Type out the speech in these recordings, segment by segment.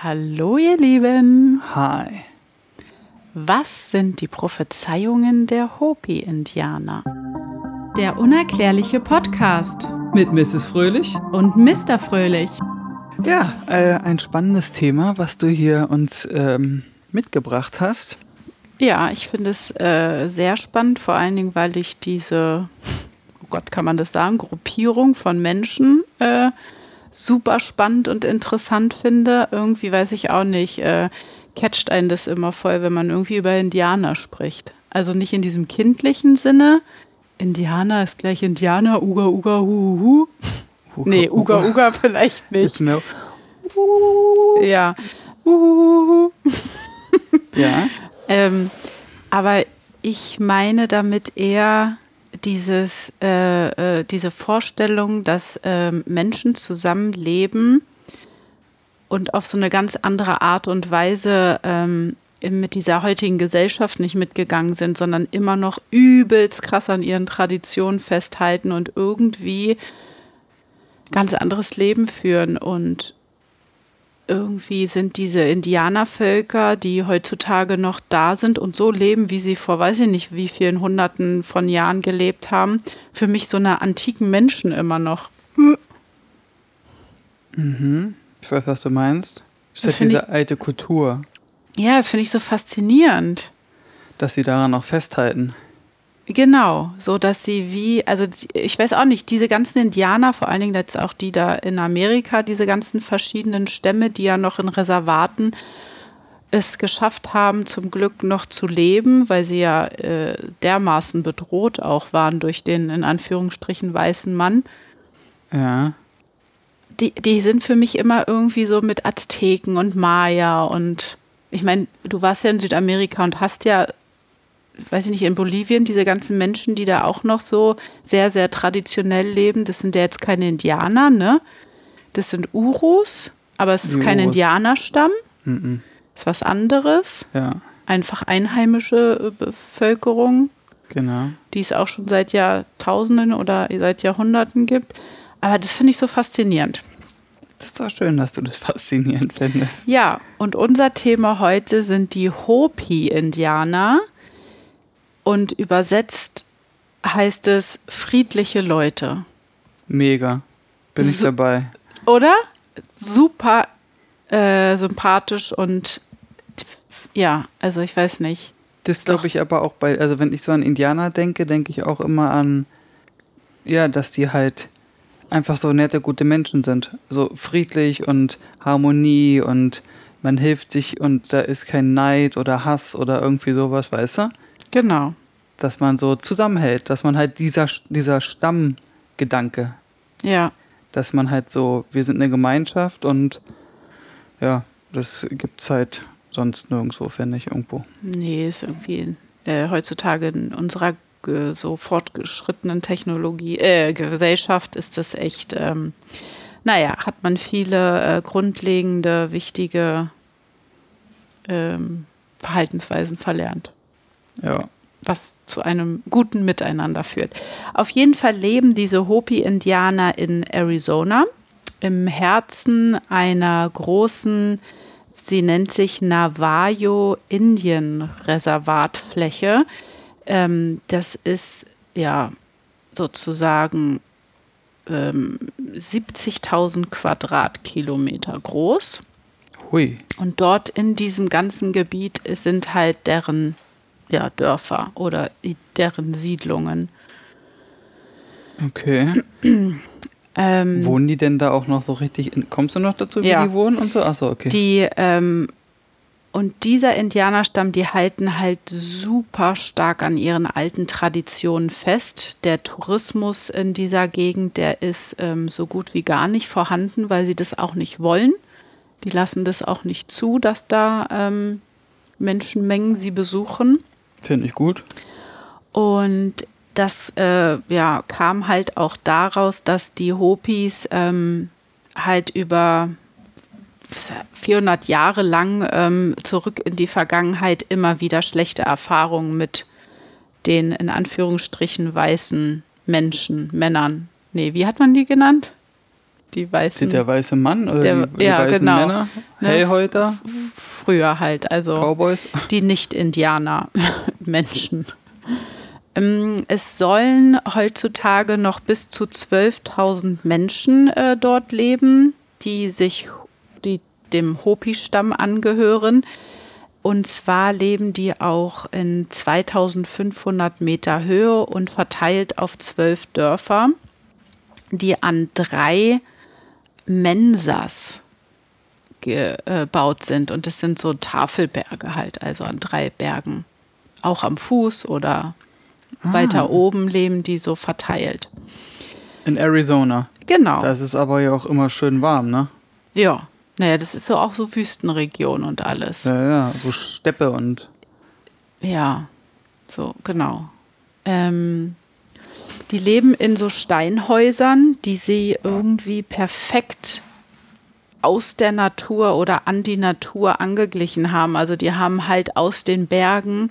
Hallo ihr Lieben. Hi. Was sind die Prophezeiungen der Hopi-Indianer? Der unerklärliche Podcast Mit Mrs. Fröhlich. und Mr. Fröhlich. Ja, äh, ein spannendes Thema, was du hier uns ähm, mitgebracht hast. Ja, ich finde es äh, sehr spannend, vor allen Dingen, weil ich diese, oh Gott, kann man das sagen, Gruppierung von Menschen äh, super spannend und interessant finde. Irgendwie weiß ich auch nicht, äh, catcht einen das immer voll, wenn man irgendwie über Indianer spricht. Also nicht in diesem kindlichen Sinne. Indianer ist gleich Indianer, Uga, Uga, Hu, Hu, Hu. Nee, Uga, Uga vielleicht nicht. Ist mir, Ja. Uhuhuhu. ja. Ähm, aber ich meine damit eher dieses, äh, äh, diese Vorstellung, dass ähm, Menschen zusammenleben und auf so eine ganz andere Art und Weise ähm, mit dieser heutigen Gesellschaft nicht mitgegangen sind, sondern immer noch übelst krass an ihren Traditionen festhalten und irgendwie ganz anderes Leben führen. Und irgendwie sind diese Indianervölker, die heutzutage noch da sind und so leben, wie sie vor weiß ich nicht wie vielen Hunderten von Jahren gelebt haben, für mich so eine antiken Menschen immer noch. Ich weiß, was du meinst. Ist Das ja find diese alte Kultur, Ja, das finde ich so faszinierend. dass sie daran noch festhalten. Genau, so dass sie wie, also ich weiß auch nicht, diese ganzen Indianer, vor allen Dingen jetzt auch die da in Amerika, diese ganzen verschiedenen Stämme, die ja noch in Reservaten es geschafft haben, zum Glück noch zu leben, weil sie ja äh, dermaßen bedroht auch waren durch den in Anführungsstrichen weißen Mann. Ja. Die, die sind für mich immer irgendwie so mit Azteken und Maya und ich meine, du warst ja in Südamerika und hast ja weiß ich nicht, in Bolivien, diese ganzen Menschen, die da auch noch so sehr, sehr traditionell leben, das sind ja jetzt keine Indianer, ne? Das sind Urus, aber es ist kein Urus. Indianerstamm, Mhm. ist was anderes. Ja, Einfach einheimische äh, Bevölkerung, genau. die es auch schon seit Jahrtausenden oder seit Jahrhunderten gibt. Aber das finde ich so faszinierend. Das ist doch schön, dass du das faszinierend findest. Ja, und unser Thema heute sind die Hopi-Indianer. Und übersetzt heißt es friedliche Leute. Mega. Bin ich So- dabei. Oder? Super äh, sympathisch und ja, also ich weiß nicht. Das glaube ich aber auch bei, also wenn ich so an Indianer denke, denke ich auch immer an, ja, dass die halt einfach so nette, gute Menschen sind. So friedlich und Harmonie und man hilft sich und da ist kein Neid oder Hass oder irgendwie sowas, weißt du? Genau. Dass man so zusammenhält, dass man halt dieser, dieser Stammgedanke, Ja, dass man halt so, wir sind eine Gemeinschaft und ja, das gibt's halt sonst nirgendwo, finde ich, irgendwo. nee, ist irgendwie äh, heutzutage in unserer äh, so fortgeschrittenen Technologie, äh, Gesellschaft ist das echt, ähm, naja, hat man viele äh, grundlegende, wichtige ähm, Verhaltensweisen verlernt. Ja. was zu einem guten Miteinander führt. Auf jeden Fall leben diese Hopi-Indianer in Arizona im Herzen einer großen, sie nennt sich Navajo Indian Reservatfläche. Ähm, das ist ja sozusagen ähm, 70.000 Quadratkilometer groß. Hui. Und dort in diesem ganzen Gebiet sind halt deren ja, Dörfer oder deren Siedlungen. Okay. Ähm, Wohnen die denn da auch noch so richtig? In, kommst du noch dazu, wie Ja. die wohnen und so? Achso, okay. die, ähm, und dieser Indianerstamm, die halten halt super stark an ihren alten Traditionen fest. Der Tourismus in dieser Gegend, der ist ähm, so gut wie gar nicht vorhanden, weil sie das auch nicht wollen. Die lassen das auch nicht zu, dass da ähm, Menschenmengen sie besuchen. Finde ich gut. Und das äh, ja, kam halt auch daraus, dass die Hopis ähm, halt über 400 Jahre lang ähm, zurück in die Vergangenheit immer wieder schlechte Erfahrungen mit den in Anführungsstrichen weißen Menschen, Männern. Nee, wie hat man die genannt? Die weißen. Sind der weiße Mann oder Der- die, die ja, weißen genau. Männer? Ne, Hellhäuter? früher halt, also Cowboys? die Nicht-Indianer-Menschen. Ähm, Es sollen heutzutage noch bis zu 12.000 Menschen äh, dort leben, die sich die dem Hopi-Stamm angehören. Und zwar leben die auch in 2500 Meter Höhe und verteilt auf zwölf Dörfer, die an drei Mensas gebaut sind. Und das sind so Tafelberge halt, also an drei Bergen. Auch am Fuß oder weiter oben leben die so verteilt. In Arizona. Genau. Das ist aber ja auch immer schön warm, ne? ja. Naja, das ist so auch so Wüstenregion und alles. Ja, ja, so Steppe und. Ja, so, genau. Ähm, die leben in so Steinhäusern, die sie irgendwie perfekt aus der Natur oder an die Natur angeglichen haben. Also die haben halt aus den Bergen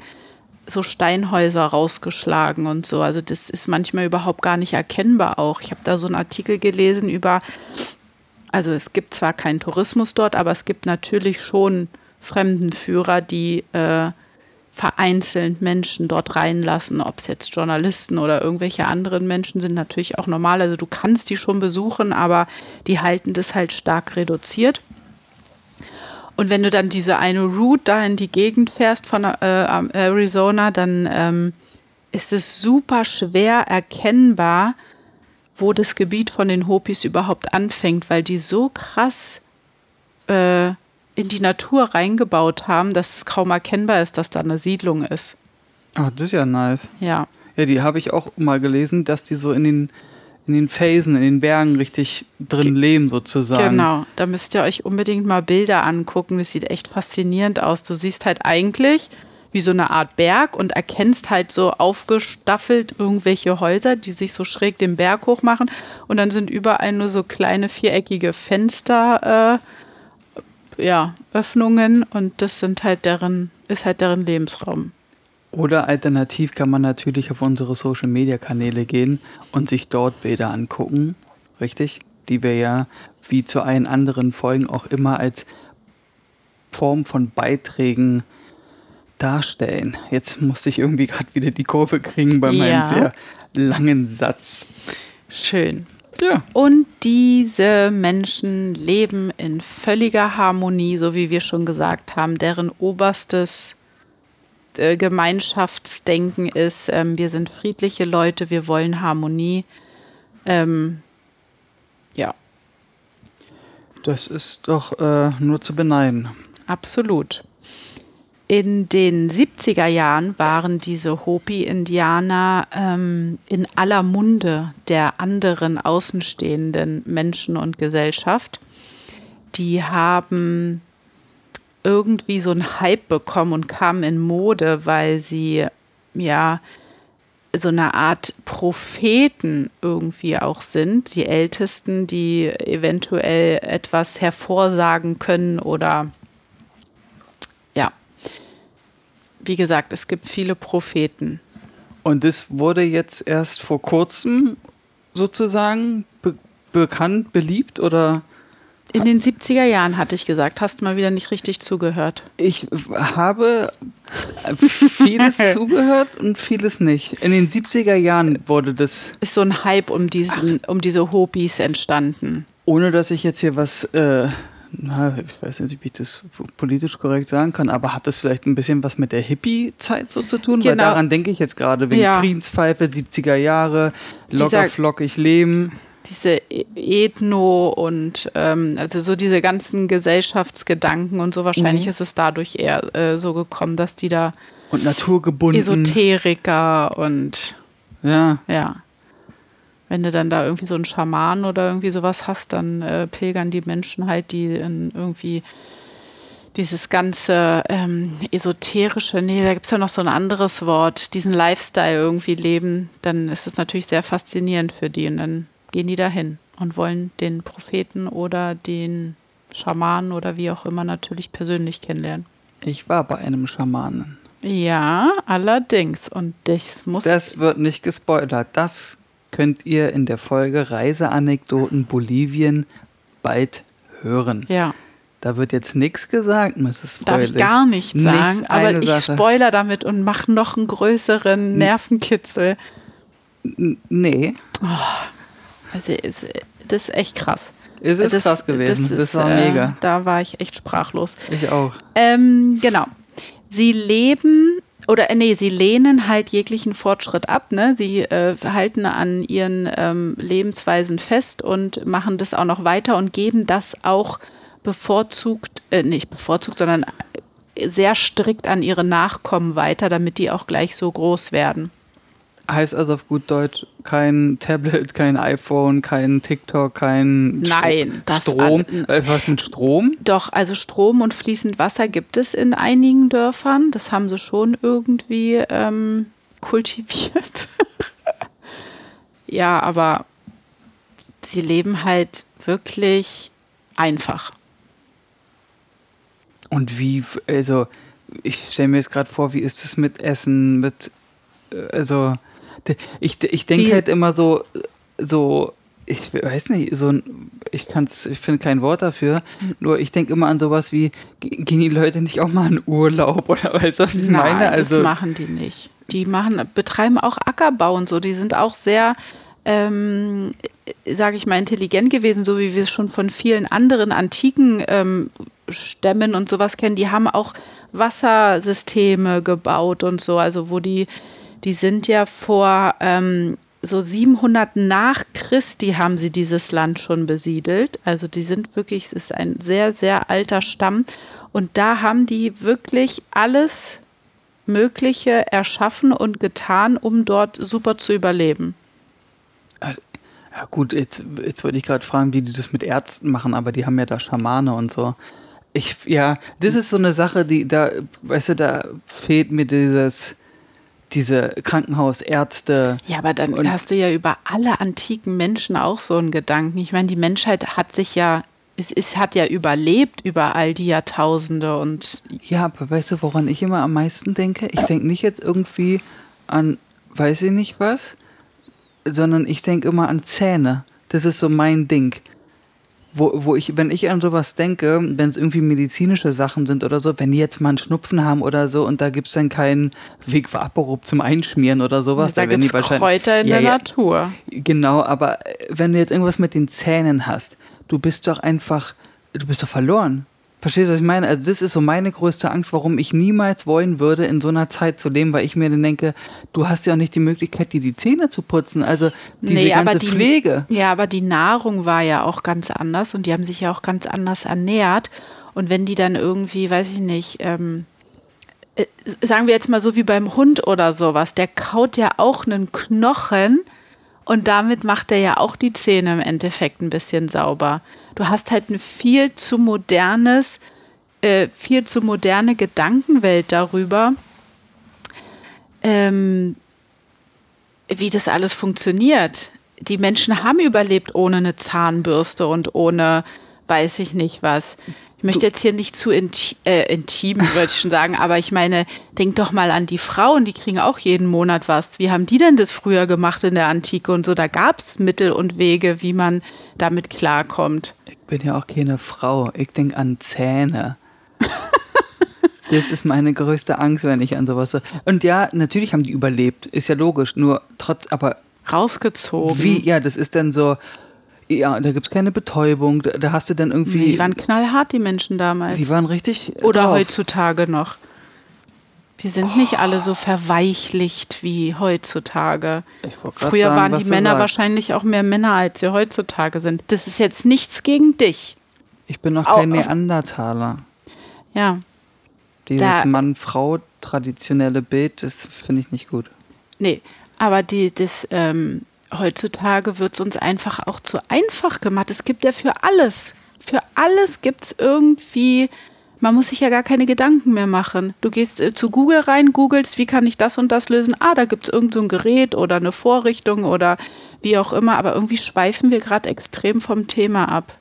so Steinhäuser rausgeschlagen und so. Also das ist manchmal überhaupt gar nicht erkennbar auch. Ich habe da so einen Artikel gelesen über, also es gibt zwar keinen Tourismus dort, aber es gibt natürlich schon Fremdenführer, die äh, vereinzelt Menschen dort reinlassen, ob es jetzt Journalisten oder irgendwelche anderen Menschen sind, natürlich auch normal. Also du kannst die schon besuchen, aber die halten das halt stark reduziert. Und wenn du dann diese eine Route da in die Gegend fährst von äh, Arizona, dann ähm, ist es super schwer erkennbar, wo das Gebiet von den Hopis überhaupt anfängt, weil die so krass äh, in die Natur reingebaut haben, dass es kaum erkennbar ist, dass da eine Siedlung ist. Ach, das ist ja nice. Ja, Ja, die habe ich auch mal gelesen, dass die so in den, in den Felsen, in den Bergen richtig drin leben, sozusagen. genau. Da müsst ihr euch unbedingt mal Bilder angucken. Das sieht echt faszinierend aus. Du siehst halt eigentlich wie so eine Art Berg und erkennst halt so aufgestaffelt irgendwelche Häuser, die sich so schräg den Berg hoch machen. Und dann sind überall nur so kleine viereckige Fenster, äh, ja, Öffnungen und das sind halt deren, ist halt deren Lebensraum. Oder alternativ kann man natürlich auf unsere Social Media Kanäle gehen und sich dort Bilder angucken. Richtig? Die wir ja wie zu allen anderen Folgen auch immer als Form von Beiträgen darstellen. Jetzt musste ich irgendwie gerade wieder die Kurve kriegen bei meinem Ja. sehr langen Satz. Schön. Ja. Und diese Menschen leben in völliger Harmonie, so wie wir schon gesagt haben. Deren oberstes äh, Gemeinschaftsdenken ist, ähm, wir sind friedliche Leute, wir wollen Harmonie. Ähm, ja, Das ist doch äh, nur zu beneiden. absolut. In den 70er Jahren waren diese Hopi-Indianer ähm, in aller Munde der anderen außenstehenden Menschen und Gesellschaft. Die haben irgendwie so einen Hype bekommen und kamen in Mode, weil sie ja so eine Art Propheten irgendwie auch sind, die Ältesten, die eventuell etwas hervorsagen können oder ja. Wie gesagt, es gibt viele Propheten. Und das wurde jetzt erst vor kurzem sozusagen be bekannt, beliebt oder? In den 70er Jahren hatte ich gesagt, hast mal wieder nicht richtig zugehört. Ich habe vieles zugehört und vieles nicht. In den 70er Jahren wurde das, Ist so ein Hype um diesen, um diese Hopis entstanden. ohne dass ich jetzt hier was, äh, na, ich weiß nicht, wie ich das politisch korrekt sagen kann, aber hat das vielleicht ein bisschen was mit der Hippie-Zeit so zu tun? Weil Genau. daran denke ich jetzt gerade, wegen Ja. Friedenspfeife, 70er Jahre, locker Dieser- flockig leben. diese E- Ethno und ähm, also so diese ganzen Gesellschaftsgedanken und so. Wahrscheinlich Mhm. ist es dadurch eher äh, so gekommen, dass die da Und naturgebunden. Esoteriker und Ja, ja. Wenn du dann da irgendwie so einen Schaman oder irgendwie sowas hast, dann äh, pilgern die Menschen halt, die in irgendwie dieses ganze ähm, esoterische, nee, da gibt es ja noch so ein anderes Wort, diesen Lifestyle irgendwie leben, dann ist es natürlich sehr faszinierend für die und dann gehen die dahin und wollen den Propheten oder den Schamanen oder wie auch immer natürlich persönlich kennenlernen. ich war bei einem Schamanen. Ja, allerdings. Und das muss Das wird nicht gespoilert. Das könnt ihr in der Folge Reiseanekdoten Bolivien bald hören. Ja. Da wird jetzt nichts gesagt, Mrs. Fröhlich. Darf ich gar nichts sagen, aber eine ich Sache. spoiler damit und mache noch einen größeren Nervenkitzel. N- Nee, Also ist, das ist echt krass. es ist das, krass gewesen. Das, ist, war äh, mega. Da war ich echt sprachlos. Ich auch. Ähm, genau. Sie leben oder äh, nee, sie lehnen halt jeglichen Fortschritt ab. Ne? Sie äh, halten an ihren ähm, Lebensweisen fest und machen das auch noch weiter und geben das auch bevorzugt, äh, nicht bevorzugt, sondern sehr strikt an ihre Nachkommen weiter, damit die auch gleich so groß werden. Heißt also auf gut Deutsch kein Tablet, kein iPhone, kein TikTok, kein Nein, das Strom. an- Äh, Was mit Strom? Doch, also Strom und fließend Wasser gibt es in einigen Dörfern. Das haben sie schon irgendwie ähm, kultiviert. ja, aber sie leben halt wirklich einfach. Und wie, also ich stelle mir jetzt gerade vor, wie ist es mit Essen, mit, äh, also ich, ich denke halt immer so, so, ich weiß nicht, so ein, ich kann's, ich finde kein Wort dafür, nur ich denke immer an sowas wie, ge- gehen die Leute nicht auch mal in Urlaub oder weißt du, was ich meine? Nein, Also, das machen die nicht. Die machen, betreiben auch Ackerbau und so. Die sind auch sehr, ähm, sage ich mal, intelligent gewesen, so wie wir es schon von vielen anderen antiken ähm, Stämmen und sowas kennen. Die haben auch Wassersysteme gebaut und so. Also wo die, die sind ja vor ähm, so 700 nach Christi haben sie dieses Land schon besiedelt. Also die sind wirklich, es ist ein sehr, sehr alter Stamm. Und da haben die wirklich alles Mögliche erschaffen und getan, um dort super zu überleben. ja gut, jetzt, jetzt würde ich gerade fragen, wie die das mit Ärzten machen, aber die haben ja da Schamane und so. Ich, ja, das ist so eine Sache, die da, weißt du, da fehlt mir dieses, diese Krankenhausärzte. Ja, aber dann hast du ja über alle antiken Menschen auch so einen Gedanken. Ich meine, die Menschheit hat sich ja, es, es hat ja überlebt über all die Jahrtausende und Ja, aber weißt du, woran ich immer am meisten denke? Ich denke nicht jetzt irgendwie an, weiß ich nicht was, sondern ich denke immer an Zähne. Das ist so mein Ding. Wo, wo ich, wenn ich an sowas denke, wenn es irgendwie medizinische Sachen sind oder so, wenn die jetzt mal einen Schnupfen haben oder so und da gibt es dann keinen Weg Vaporub zum Einschmieren oder sowas, da dann werden die es wahrscheinlich- Kräuter in Ja, der ja, Natur. Genau, aber äh, wenn du jetzt irgendwas mit den Zähnen hast, du bist doch einfach, du bist doch verloren. Verstehst du, was ich meine? Also das ist so meine größte Angst, warum ich niemals wollen würde, in so einer Zeit zu leben, weil ich mir dann denke, du hast ja auch nicht die Möglichkeit, dir die Zähne zu putzen. Also diese Nee, ganze aber die, Pflege. Ja, aber die Nahrung war ja auch ganz anders und die haben sich ja auch ganz anders ernährt. Und wenn die dann irgendwie, weiß ich nicht, ähm, äh, sagen wir jetzt mal so wie beim Hund oder sowas, der kaut ja auch einen Knochen und damit macht er ja auch die Zähne im Endeffekt ein bisschen sauber. Du hast halt eine viel zu modernes, äh, viel zu moderne Gedankenwelt darüber, ähm, wie das alles funktioniert. Die Menschen haben überlebt ohne eine Zahnbürste und ohne weiß ich nicht was. Ich möchte jetzt hier nicht zu inti äh, intim, würde ich schon sagen, aber ich meine, denk doch mal an die Frauen, die kriegen auch jeden Monat was. Wie haben die denn das früher gemacht in der Antike und so? Da gab es Mittel und Wege, wie man damit klarkommt. Ich bin ja auch keine Frau. Ich denke an Zähne. das ist meine größte Angst, wenn ich an sowas so. Und ja, natürlich haben die überlebt. Ist ja logisch. Nur trotz, aber Rausgezogen. wie, ja, das ist dann so. Ja, da gibt es keine Betäubung. Da, da hast du dann irgendwie. Nee, die waren knallhart, die Menschen damals. die waren richtig. äh, Oder drauf. heutzutage noch. Die sind nicht alle so verweichlicht wie heutzutage. Früher sagen, waren die Männer sagst. wahrscheinlich auch mehr Männer, als sie heutzutage sind. Das ist jetzt nichts gegen dich. Ich bin noch kein auf- Neandertaler. Ja, Dieses Mann-Frau-traditionelle Bild, das finde ich nicht gut. nee. Aber die, das, ähm, heutzutage wird es uns einfach auch zu einfach gemacht. Es gibt ja für alles. Für alles gibt es irgendwie. Man muss sich ja gar keine Gedanken mehr machen. Du gehst äh, zu Google rein, googelst, wie kann ich das und das lösen? Ah, da gibt es irgend so ein Gerät oder eine Vorrichtung oder wie auch immer. Aber irgendwie schweifen wir gerade extrem vom Thema ab.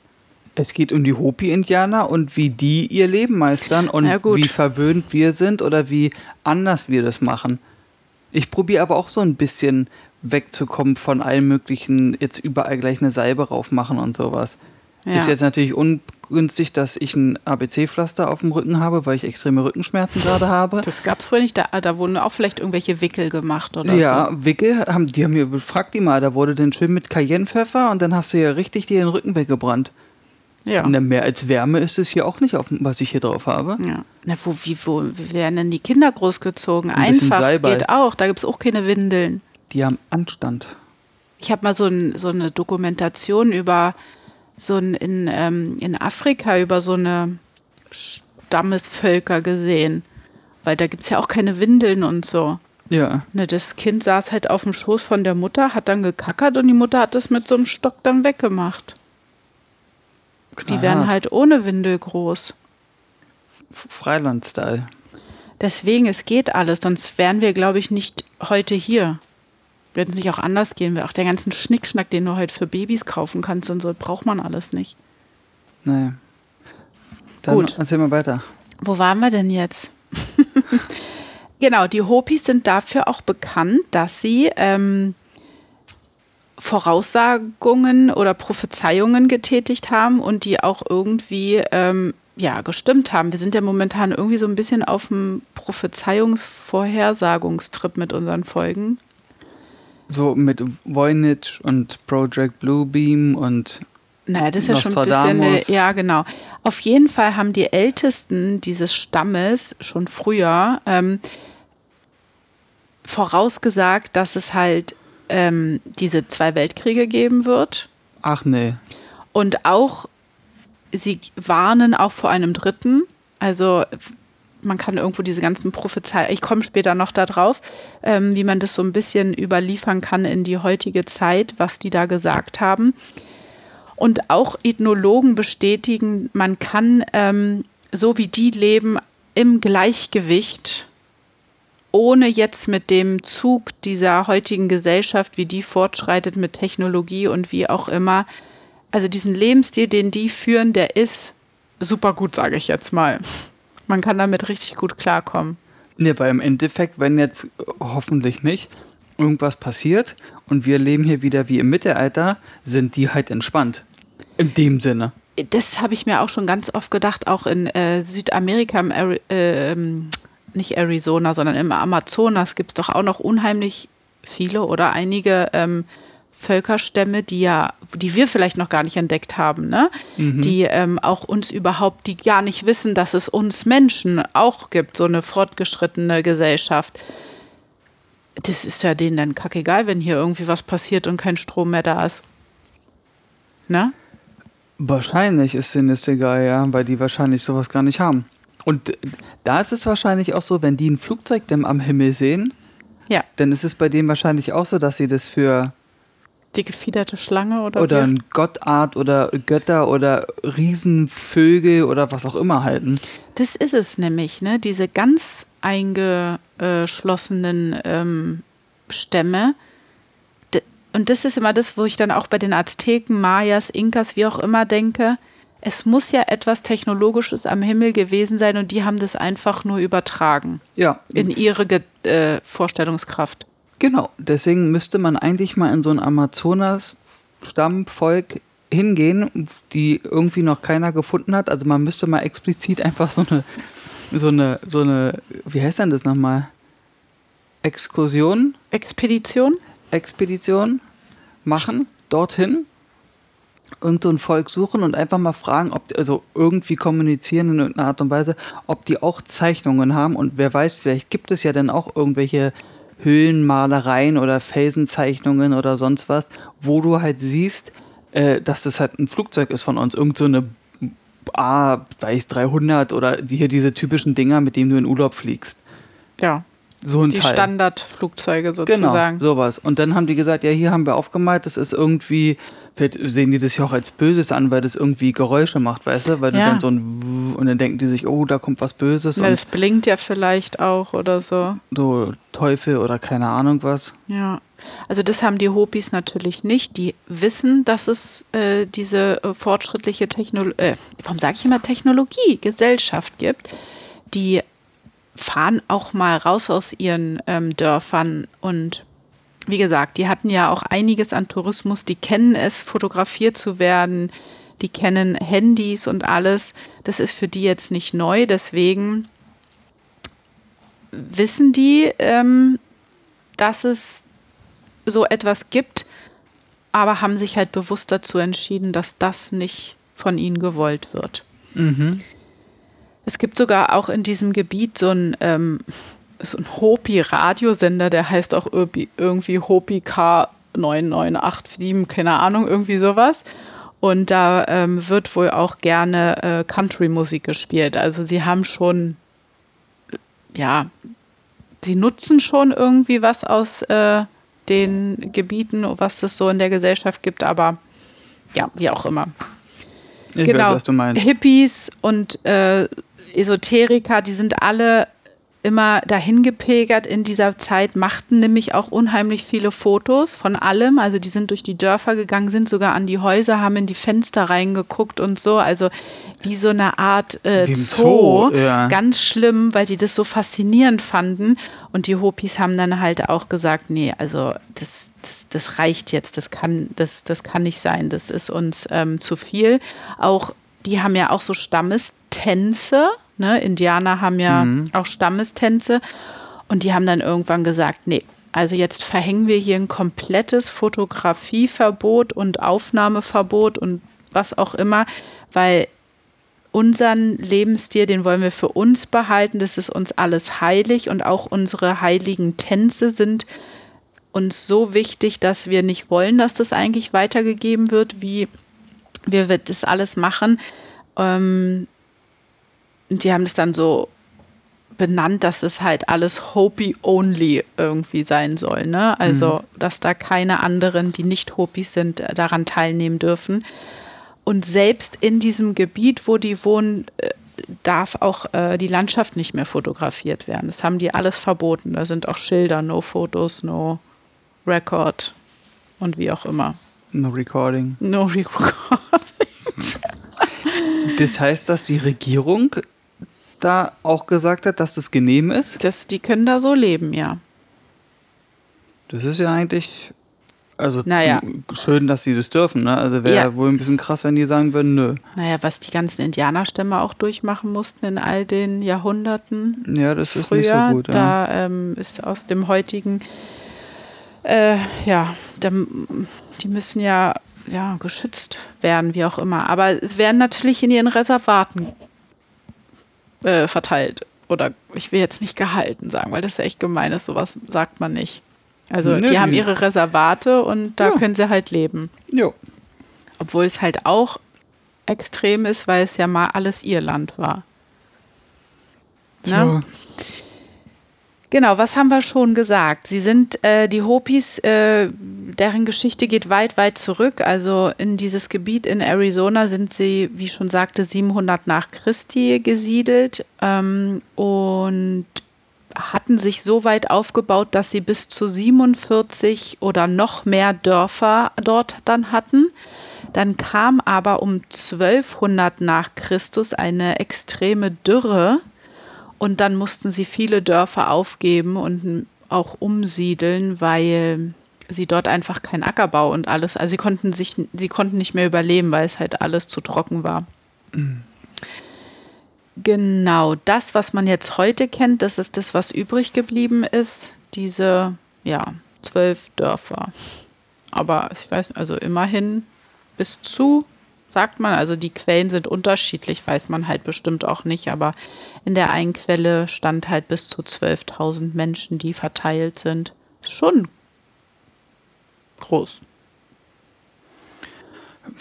Es geht um die Hopi-Indianer und wie die ihr Leben meistern und wie verwöhnt wir sind oder wie anders wir das machen. Ich probiere aber auch so ein bisschen wegzukommen von allen möglichen, jetzt überall gleich eine Salbe raufmachen und sowas. Ja. Ist jetzt natürlich ungünstig, dass ich ein ABC-Pflaster auf dem Rücken habe, weil ich extreme Rückenschmerzen gerade habe. Das gab es früher nicht. Da, da wurden auch vielleicht irgendwelche Wickel gemacht oder ja, so. Wickel, haben, die haben mir befragt, die mal, da wurde dann schön mit Cayennepfeffer und dann hast du ja richtig dir den Rücken weggebrannt. Ja. Und dann mehr als Wärme ist es hier auch nicht, auf, was ich hier drauf habe. ja. Na, wo, wie, wo werden denn die Kinder großgezogen? Ein Einfach, es Salbei. geht auch. Da gibt es auch keine Windeln. Die haben Anstand. Ich habe mal so, ein, so eine Dokumentation über so ein, in, ähm, in Afrika über so eine Stammesvölker gesehen. Weil da gibt es ja auch keine Windeln und so. Ja. Ne, das Kind saß halt auf dem Schoß von der Mutter, hat dann gekackert und die Mutter hat das mit so einem Stock dann weggemacht. Die werden Knallhart. halt ohne Windel groß. Freiland-Style. Deswegen, es geht alles, sonst wären wir, glaube ich, nicht heute hier. Wenn es nicht auch anders gehen will. Auch der ganzen Schnickschnack, den du heute für Babys kaufen kannst und so, braucht man alles nicht. Nee. Dann Gut. erzähl mal weiter. Wo waren wir denn jetzt? genau, die Hopis sind dafür auch bekannt, dass sie ähm, Voraussagungen oder Prophezeiungen getätigt haben und die auch irgendwie ähm, ja, gestimmt haben. Wir sind ja momentan irgendwie so ein bisschen auf dem Prophezeiungsvorhersagungstrip mit unseren Folgen. So mit Voynich und Project Bluebeam und Naja, das ist ja schon ein bisschen. Eine, ja, genau. Auf jeden Fall haben die Ältesten dieses Stammes schon früher ähm, vorausgesagt, dass es halt ähm, diese zwei Weltkriege geben wird. ach nee. Und auch, sie warnen auch vor einem dritten. Also man kann irgendwo diese ganzen Prophezeiungen, ich komme später noch darauf, ähm, wie man das so ein bisschen überliefern kann in die heutige Zeit, was die da gesagt haben. Und auch Ethnologen bestätigen, man kann ähm, so wie die leben im Gleichgewicht, ohne jetzt mit dem Zug dieser heutigen Gesellschaft, wie die fortschreitet mit Technologie und wie auch immer, also diesen Lebensstil, den die führen, der ist super gut, sage ich jetzt mal. Man kann damit richtig gut klarkommen. Nee, weil im Endeffekt, wenn jetzt hoffentlich nicht irgendwas passiert und wir leben hier wieder wie im Mittelalter, sind die halt entspannt. In dem Sinne. Das habe ich mir auch schon ganz oft gedacht, auch in äh, Südamerika, im Ari äh, ähm, nicht Arizona, sondern im Amazonas gibt es doch auch noch unheimlich viele oder einige ähm, Völkerstämme, die ja, die wir vielleicht noch gar nicht entdeckt haben, ne? Die ähm, auch uns überhaupt, die gar nicht wissen, dass es uns Menschen auch gibt, so eine fortgeschrittene Gesellschaft. Das ist ja denen dann kackegal, wenn hier irgendwie was passiert und kein Strom mehr da ist. Ne? Wahrscheinlich ist denen das egal, ja, weil die wahrscheinlich sowas gar nicht haben. Und da ist es wahrscheinlich auch so, wenn die ein Flugzeug am Himmel sehen, Ja, dann ist es bei denen wahrscheinlich auch so, dass sie das für die gefiederte Schlange oder, oder ein Gottart oder Götter oder Riesenvögel oder was auch immer halten. Das ist es nämlich, ne? Diese ganz eingeschlossenen ähm, Stämme. Und das ist immer das, wo ich dann auch bei den Azteken, Mayas, Inkas, wie auch immer denke. Es muss ja etwas Technologisches am Himmel gewesen sein und die haben das einfach nur übertragen Ja, in ihre Ge äh, Vorstellungskraft. Genau, deswegen müsste man eigentlich mal in so ein Amazonas-Stammvolk hingehen, die irgendwie noch keiner gefunden hat. Also man müsste mal explizit einfach so eine, so eine, so eine, wie heißt denn das nochmal? Exkursion, Expedition? Expedition machen, dorthin, irgend so ein Volk suchen und einfach mal fragen, ob, die- also irgendwie kommunizieren in irgendeiner Art und Weise, ob die auch Zeichnungen haben und wer weiß, vielleicht gibt es ja dann auch irgendwelche Höhlenmalereien oder Felsenzeichnungen oder sonst was, wo du halt siehst, äh, dass das halt ein Flugzeug ist von uns, irgend so eine A, weiß 300 oder hier diese typischen Dinger, mit denen du in Urlaub fliegst. Ja, So ein die Teil. Standardflugzeuge Genau, sozusagen. sowas. Und dann haben die gesagt, ja, hier haben wir aufgemalt, das ist irgendwie, vielleicht sehen die das ja auch als Böses an, weil das irgendwie Geräusche macht, weißt du? Weil du Ja. dann so ein und dann denken die sich, oh, da kommt was Böses Ja, das blinkt ja vielleicht auch oder so. so Teufel oder keine Ahnung was. Ja, also das haben die Hopis natürlich nicht. Die wissen, dass es äh, diese äh, fortschrittliche Technologie, äh, warum sage ich immer Technologie, Gesellschaft gibt. Die fahren auch mal raus aus ihren ähm, Dörfern und wie gesagt, die hatten ja auch einiges an Tourismus, die kennen es, fotografiert zu werden, die kennen Handys und alles. Das ist für die jetzt nicht neu, deswegen wissen die, ähm, dass es so etwas gibt, aber haben sich halt bewusst dazu entschieden, dass das nicht von ihnen gewollt wird. Mhm. Es gibt sogar auch in diesem Gebiet so ein, ähm, so ein Hopi-Radiosender, der heißt auch irgendwie, Hopi K9987, keine Ahnung, irgendwie sowas. Und da ähm, wird wohl auch gerne äh, Country-Musik gespielt. Also sie haben schon, ja, sie nutzen schon irgendwie was aus äh, den Gebieten, was es so in der Gesellschaft gibt, aber ja, wie auch immer. Ich genau. weiß, was du meinst. Hippies und äh, Esoteriker, die sind alle immer dahin gepilgert in dieser Zeit, machten nämlich auch unheimlich viele Fotos von allem. Also die sind durch die Dörfer gegangen, sind sogar an die Häuser, haben in die Fenster reingeguckt und so. Also wie so eine Art äh, Zoo. Zoo, ja. Ganz schlimm, weil die das so faszinierend fanden. Und die Hopis haben dann halt auch gesagt, nee, also das, das, das reicht jetzt, das kann, das, das kann nicht sein, das ist uns ähm, zu viel. Auch die haben ja auch so Stammestänze. Ne? Indianer haben ja auch Stammestänze. Und die haben dann irgendwann gesagt, nee, also jetzt verhängen wir hier ein komplettes Fotografieverbot und Aufnahmeverbot und was auch immer, weil unseren Lebensstil, den wollen wir für uns behalten. Das ist uns alles heilig und auch unsere heiligen Tänze sind uns so wichtig, dass wir nicht wollen, dass das eigentlich weitergegeben wird, wie wir das alles machen. Ähm, die haben es dann so benannt, dass es halt alles Hopi-only irgendwie sein soll. Ne? Also, dass da keine anderen, die nicht Hopis sind, daran teilnehmen dürfen. Und selbst in diesem Gebiet, wo die wohnen, äh, darf auch äh, die Landschaft nicht mehr fotografiert werden. Das haben die alles verboten. Da sind auch Schilder, no Fotos, no Record und wie auch immer. No recording. No Record. Das heißt, dass die Regierung da auch gesagt hat, dass das genehm ist? Das, die können da so leben, ja. Das ist ja eigentlich, also Naja. schön, dass sie das dürfen. Ne? Also wäre Ja. wohl ein bisschen krass, wenn die sagen würden, nö. Naja, was die ganzen Indianerstämme auch durchmachen mussten in all den Jahrhunderten Ja, das ist früher, nicht so gut. Ja. da ähm, ist aus dem heutigen, äh, ja, da, die müssen ja, ja geschützt werden, wie auch immer. Aber es werden natürlich in ihren Reservaten äh, verteilt. Oder ich will jetzt nicht gehalten sagen, weil das ja echt gemein ist, sowas sagt man nicht. Also Nö, die haben die- ihre Reservate und da Ja. können sie halt leben. Jo. Obwohl es halt auch extrem ist, weil es ja mal alles ihr Land war. Ne? Genau, was haben wir schon gesagt? Sie sind äh, die Hopis, äh, deren Geschichte geht weit, weit zurück. Also in dieses Gebiet in Arizona sind sie, wie schon sagte, 700 nach Christi gesiedelt ähm, und hatten sich so weit aufgebaut, dass sie bis zu 47 oder noch mehr Dörfer dort dann hatten. Dann kam aber um 1200 nach Christus eine extreme Dürre und dann mussten sie viele Dörfer aufgeben und auch umsiedeln, weil sie dort einfach keinen Ackerbau und alles, also sie konnten sich, sie konnten nicht mehr überleben, weil es halt alles zu trocken war. Genau, das, was man jetzt heute kennt, das ist das, was übrig geblieben ist. Diese, ja, zwölf Dörfer. Aber ich weiß, also immerhin bis zu, sagt man, also die Quellen sind unterschiedlich, weiß man halt bestimmt auch nicht, aber in der einen Quelle stand halt bis zu 12.000 Menschen, die verteilt sind. Ist schon groß.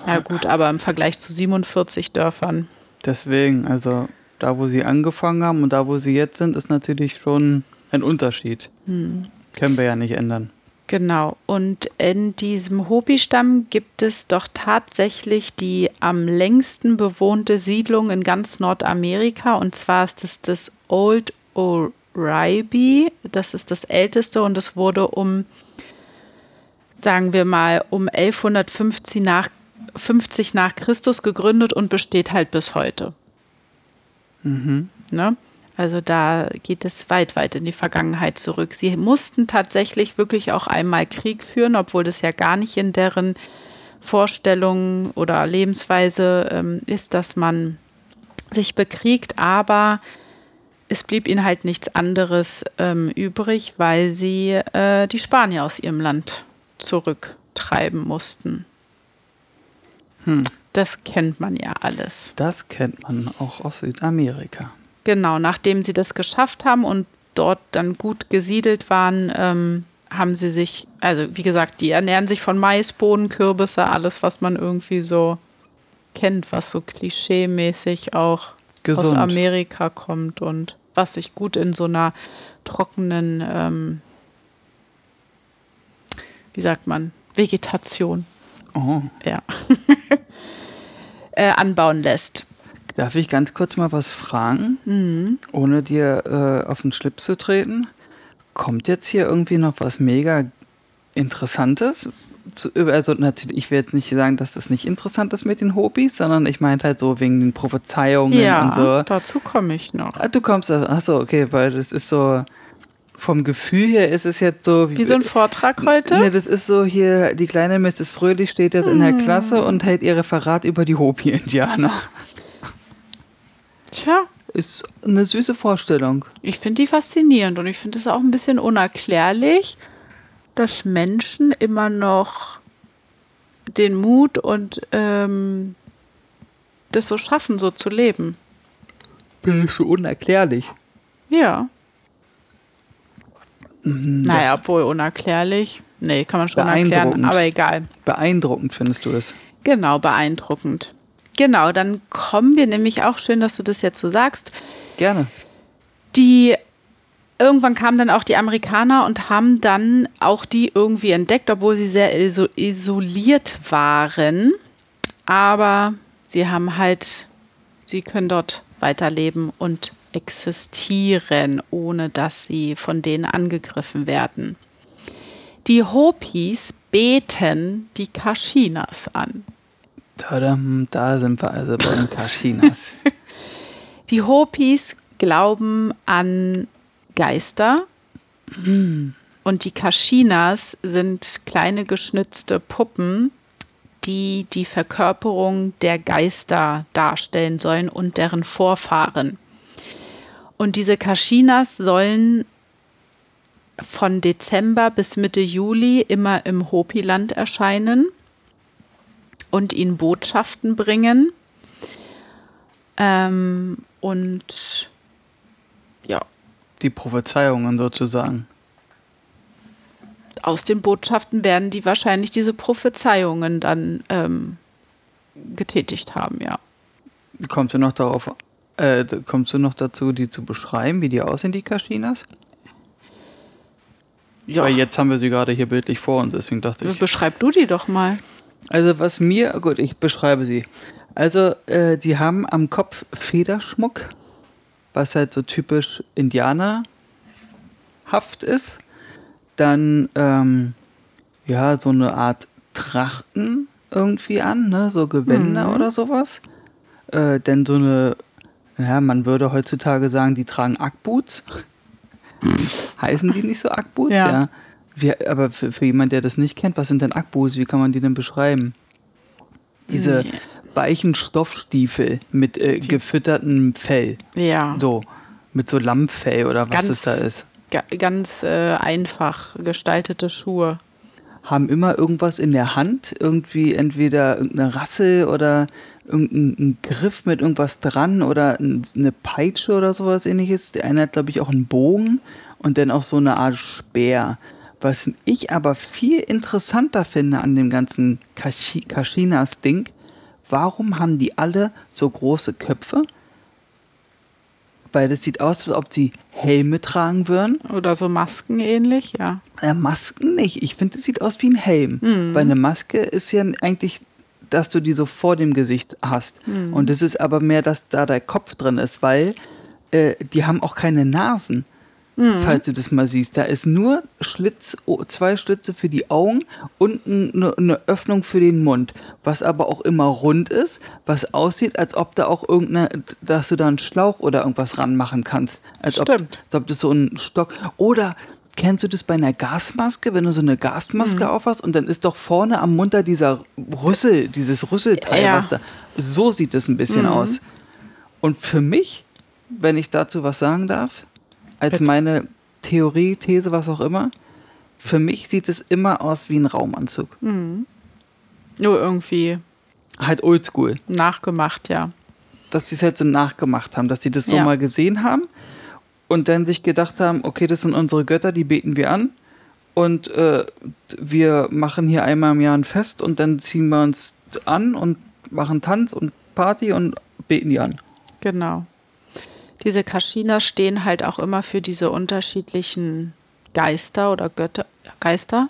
Ja gut, aber im Vergleich zu 47 Dörfern Deswegen, also da, wo sie angefangen haben und da, wo sie jetzt sind, ist natürlich schon ein Unterschied. Hm. Können wir ja nicht ändern. Genau. Und in diesem Hopi-Stamm gibt es doch tatsächlich die am längsten bewohnte Siedlung in ganz Nordamerika. Und zwar ist es das Old Oribe. Das ist das älteste und es wurde um, sagen wir mal, um 1150 nach, 50 nach Christus gegründet und besteht halt bis heute. Ne? Also da geht es weit, weit in die Vergangenheit zurück. Sie mussten tatsächlich wirklich auch einmal Krieg führen, obwohl das ja gar nicht in deren Vorstellung oder Lebensweise ähm, ist, dass man sich bekriegt, aber es blieb ihnen halt nichts anderes ähm, übrig, weil sie äh, die Spanier aus ihrem Land zurücktreiben mussten. Hm. Das kennt man ja alles. Das kennt man auch aus Südamerika. Genau, nachdem sie das geschafft haben und dort dann gut gesiedelt waren, ähm, haben sie sich, also wie gesagt, die ernähren sich von Mais, Bohnen, Kürbisse, alles, was man irgendwie so kennt, was so klischeemäßig auch Gesund. aus Amerika kommt und was sich gut in so einer trockenen, ähm, wie sagt man, Vegetation Oh. ja. äh, anbauen lässt. Darf ich ganz kurz mal was fragen, Mhm. ohne dir äh, auf den Schlips zu treten? Kommt jetzt hier irgendwie noch was mega Interessantes? Zu, also natürlich, ich will jetzt nicht sagen, dass das nicht interessant ist mit den Hobbys, sondern ich meinte halt so wegen den Prophezeiungen Ja, und so. dazu komme ich noch. Ah, du kommst, achso, okay, weil das ist so, vom Gefühl her ist es jetzt so Wie so ein Vortrag heute? Ne, das ist so hier, die kleine Mrs. Fröhlich steht jetzt in der Hm. Klasse und hält ihr Referat über die Hopi-Indianer. Tja, Ist eine süße Vorstellung. ich finde die faszinierend und ich finde es auch ein bisschen unerklärlich, dass Menschen immer noch den Mut und ähm, das so schaffen, so zu leben. Bin ich so unerklärlich. Ja. Mhm, Naja, obwohl unerklärlich. Nee, kann man schon erklären, aber egal. Beeindruckend findest du es. Genau, beeindruckend. Genau, dann kommen wir nämlich auch, schön, dass du das jetzt so sagst, Gerne. die irgendwann kamen dann auch die Amerikaner und haben dann auch die irgendwie entdeckt, obwohl sie sehr iso isoliert waren. Aber sie haben halt, sie können dort weiterleben und existieren, ohne dass sie von denen angegriffen werden. Die Hopis beten die Kashinas an. Tadam, da sind wir also bei den Kashinas. Die Hopis glauben an Geister und die Kashinas sind kleine geschnitzte Puppen, die die Verkörperung der Geister darstellen sollen und deren Vorfahren. Und diese Kashinas sollen von Dezember bis Mitte Juli immer im Hopi-Land erscheinen und ihnen Botschaften bringen. Ähm, und ja, die Prophezeiungen sozusagen. aus den Botschaften werden die wahrscheinlich diese Prophezeiungen dann ähm, getätigt haben, ja. Kommst du noch darauf, äh, kommst du noch dazu, die zu beschreiben, wie die aussehen, die Kashinas? ja. Weil jetzt haben wir sie gerade hier bildlich vor uns, deswegen dachte ich. Beschreib du die doch mal. Also was mir, gut, ich beschreibe sie. Also äh, die haben am Kopf Federschmuck, was halt so typisch Indianerhaft ist. Dann ähm, ja so eine Art Trachten irgendwie an, ne? so Gewänder oder sowas. Äh, denn so eine, ja, man würde heutzutage sagen, die tragen Ackboots. Heißen die nicht so Ackboots? Ja. ja. Wie, aber für, für jemand, der das nicht kennt, was sind denn Ackboots? Wie kann man die denn beschreiben? Diese Nee. weichen Stoffstiefel mit äh, gefüttertem Fell. Ja. So, mit so Lammfell oder was Ganz- es da ist. Ga ganz äh, einfach gestaltete Schuhe. Haben immer irgendwas in der Hand, irgendwie entweder irgendeine Rassel oder irgendein Griff mit irgendwas dran oder ein- eine Peitsche oder sowas ähnliches. Der eine hat, glaube ich, auch einen Bogen und dann auch so eine Art Speer. Was ich aber viel interessanter finde an dem ganzen Kashi Kashinas-Ding, warum haben die alle so große Köpfe? Weil das sieht aus, als ob sie Helme tragen würden. Oder so Masken ähnlich, ja. Äh, Masken nicht. Ich finde, es sieht aus wie ein Helm. Weil eine Maske ist ja eigentlich, dass du die so vor dem Gesicht hast. Und es ist aber mehr, dass da der Kopf drin ist, weil äh, die haben auch keine Nasen. Falls du das mal siehst. Da ist nur Schlitz, zwei Schlitze für die Augen und eine, eine Öffnung für den Mund, was aber auch immer rund ist, was aussieht, als ob da auch irgendeine, dass du da einen Schlauch oder irgendwas ranmachen kannst. Als ob, Stimmt. als ob das so ein Stock. Oder kennst du das bei einer Gasmaske, wenn du so eine Gasmaske Mhm. aufhast und dann ist doch vorne am Mund da dieser Rüssel, dieses Rüsselteil, Ja. Mhm. was da. So sieht es ein bisschen aus. Und für mich, wenn ich dazu was sagen darf, als Bitte. meine Theorie, These, was auch immer, für mich sieht es immer aus wie ein Raumanzug. Nur irgendwie Halt oldschool. nachgemacht, ja. Dass sie es halt so nachgemacht haben, dass sie das so Ja. mal gesehen haben und dann sich gedacht haben, okay, das sind unsere Götter, die beten wir an. Und äh, wir machen hier einmal im Jahr ein Fest und dann ziehen wir uns an und machen Tanz und Party und beten die an. Genau. Diese Kaschina stehen halt auch immer für diese unterschiedlichen Geister oder Götter, Geister.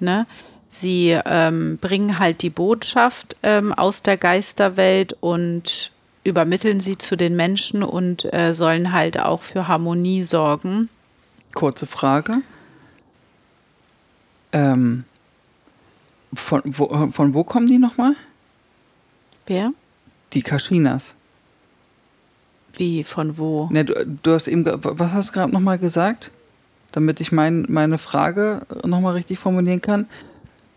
Ne? Sie ähm, bringen halt die Botschaft ähm, aus der Geisterwelt und übermitteln sie zu den Menschen und äh, sollen halt auch für Harmonie sorgen. Kurze Frage. Ähm, von, wo, von wo kommen die nochmal? Wer? Die Kaschinas. Wie, von wo? Ne, du, du hast eben, was hast du gerade nochmal gesagt? Damit ich mein, meine Frage nochmal richtig formulieren kann.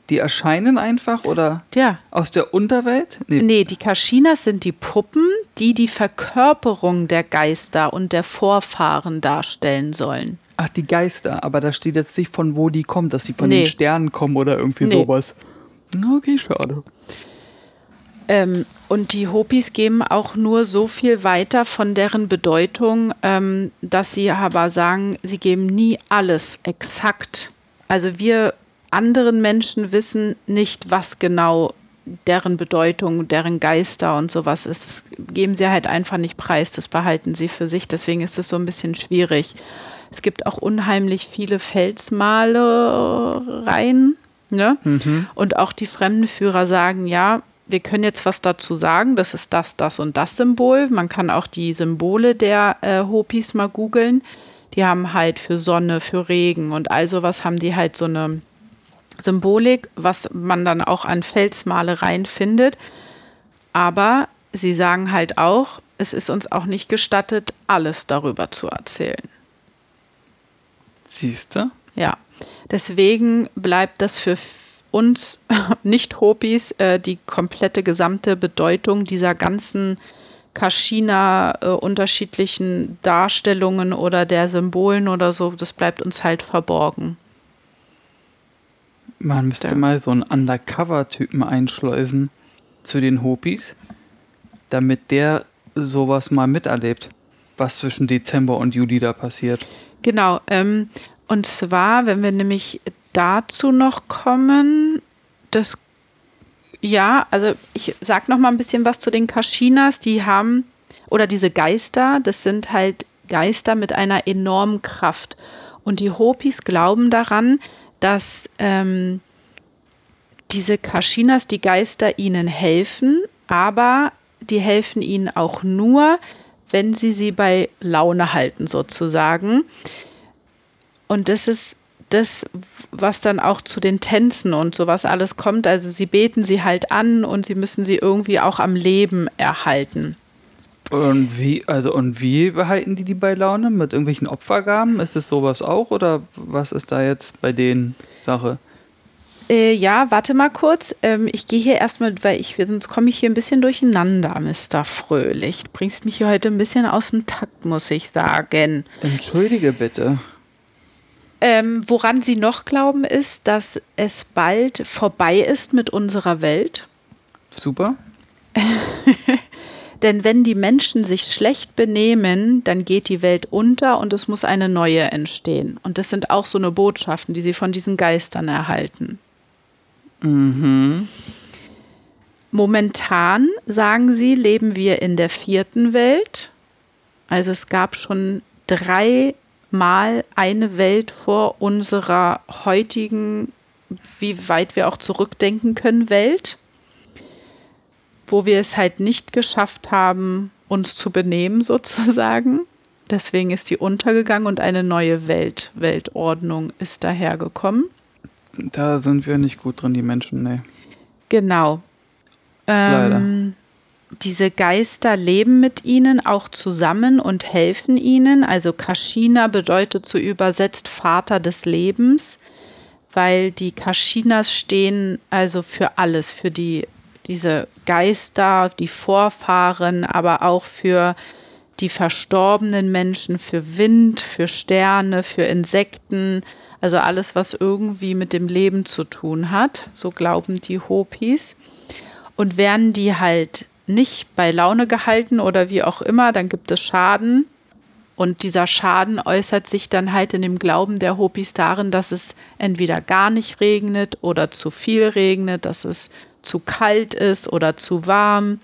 Die erscheinen einfach oder Ja. aus der Unterwelt? Nee. Nee, die Kaschinas sind die Puppen, die die Verkörperung der Geister und der Vorfahren darstellen sollen. Ach, die Geister. Aber da steht jetzt nicht, von wo die kommen, dass sie von Nee. den Sternen kommen oder irgendwie Nee. sowas. Okay, schade. Ähm, und die Hopis geben auch nur so viel weiter von deren Bedeutung, ähm, dass sie aber sagen, sie geben nie alles exakt. Also wir anderen Menschen wissen nicht, was genau deren Bedeutung, deren Geister und sowas ist. Das geben sie halt einfach nicht preis, das behalten sie für sich. Deswegen ist es so ein bisschen schwierig. Es gibt auch unheimlich viele Felsmalereien. Ne? Und auch die Fremdenführer sagen, ja, wir können jetzt was dazu sagen, das ist das, das und das Symbol. Man kann auch die Symbole der äh, Hopis mal googeln. Die haben halt für Sonne, für Regen und all sowas haben die halt so eine Symbolik, was man dann auch an Felsmalereien findet. Aber sie sagen halt auch, es ist uns auch nicht gestattet, alles darüber zu erzählen. Siehst du? Ja, deswegen bleibt das für uns Nicht-Hopis äh, die komplette gesamte Bedeutung dieser ganzen Kaschina äh, unterschiedlichen Darstellungen oder der Symbolen oder so, das bleibt uns halt verborgen. Man müsste Ja. mal so einen Undercover-Typen einschleusen zu den Hopis, damit der sowas mal miterlebt, was zwischen Dezember und Juli da passiert. Genau, ähm, und zwar, wenn wir nämlich dazu noch kommen, das ja, also ich sag noch mal ein bisschen was zu den Kaschinas, die haben oder diese Geister, das sind halt Geister mit einer enormen Kraft und die Hopis glauben daran, dass ähm, diese Kaschinas, die Geister ihnen helfen, aber die helfen ihnen auch nur, wenn sie sie bei Laune halten sozusagen. Und das ist das, was dann auch zu den Tänzen und sowas alles kommt. Also sie beten sie halt an und sie müssen sie irgendwie auch am Leben erhalten. Und wie, also und wie behalten die die bei Laune? Mit irgendwelchen Opfergaben? Ist es sowas auch oder was ist da jetzt bei denen Sache? Äh, ja, warte mal kurz. Ähm, ich gehe hier erstmal, weil ich, sonst komme ich hier ein bisschen durcheinander, Mr. Fröhlich. Du bringst mich hier heute ein bisschen aus dem Takt, muss ich sagen. Entschuldige bitte. Ähm, woran Sie noch glauben, ist, dass es bald vorbei ist mit unserer Welt. Super. Denn wenn die Menschen sich schlecht benehmen, dann geht die Welt unter und es muss eine neue entstehen. Und das sind auch so eine Botschaften, die sie von diesen Geistern erhalten. Momentan, sagen sie, leben wir in der vierten Welt. Also es gab schon dreimal eine Welt vor unserer heutigen, wie weit wir auch zurückdenken können, Welt wo wir es halt nicht geschafft haben, uns zu benehmen sozusagen. Deswegen ist die untergegangen und eine neue Welt, Weltordnung ist dahergekommen. Da sind wir nicht gut drin, die Menschen, nee. Genau. Ähm, diese Geister leben mit ihnen auch zusammen und helfen ihnen. Also Kashina bedeutet so übersetzt Vater des Lebens, weil die Kashinas stehen also für alles, für die diese Geister, die Vorfahren, aber auch für die verstorbenen Menschen, für Wind, für Sterne, für Insekten, also alles, was irgendwie mit dem Leben zu tun hat, so glauben die Hopis. Und werden die halt nicht bei Laune gehalten oder wie auch immer, dann gibt es Schaden. Und dieser Schaden äußert sich dann halt in dem Glauben der Hopis darin, dass es entweder gar nicht regnet oder zu viel regnet, dass es zu kalt ist oder zu warm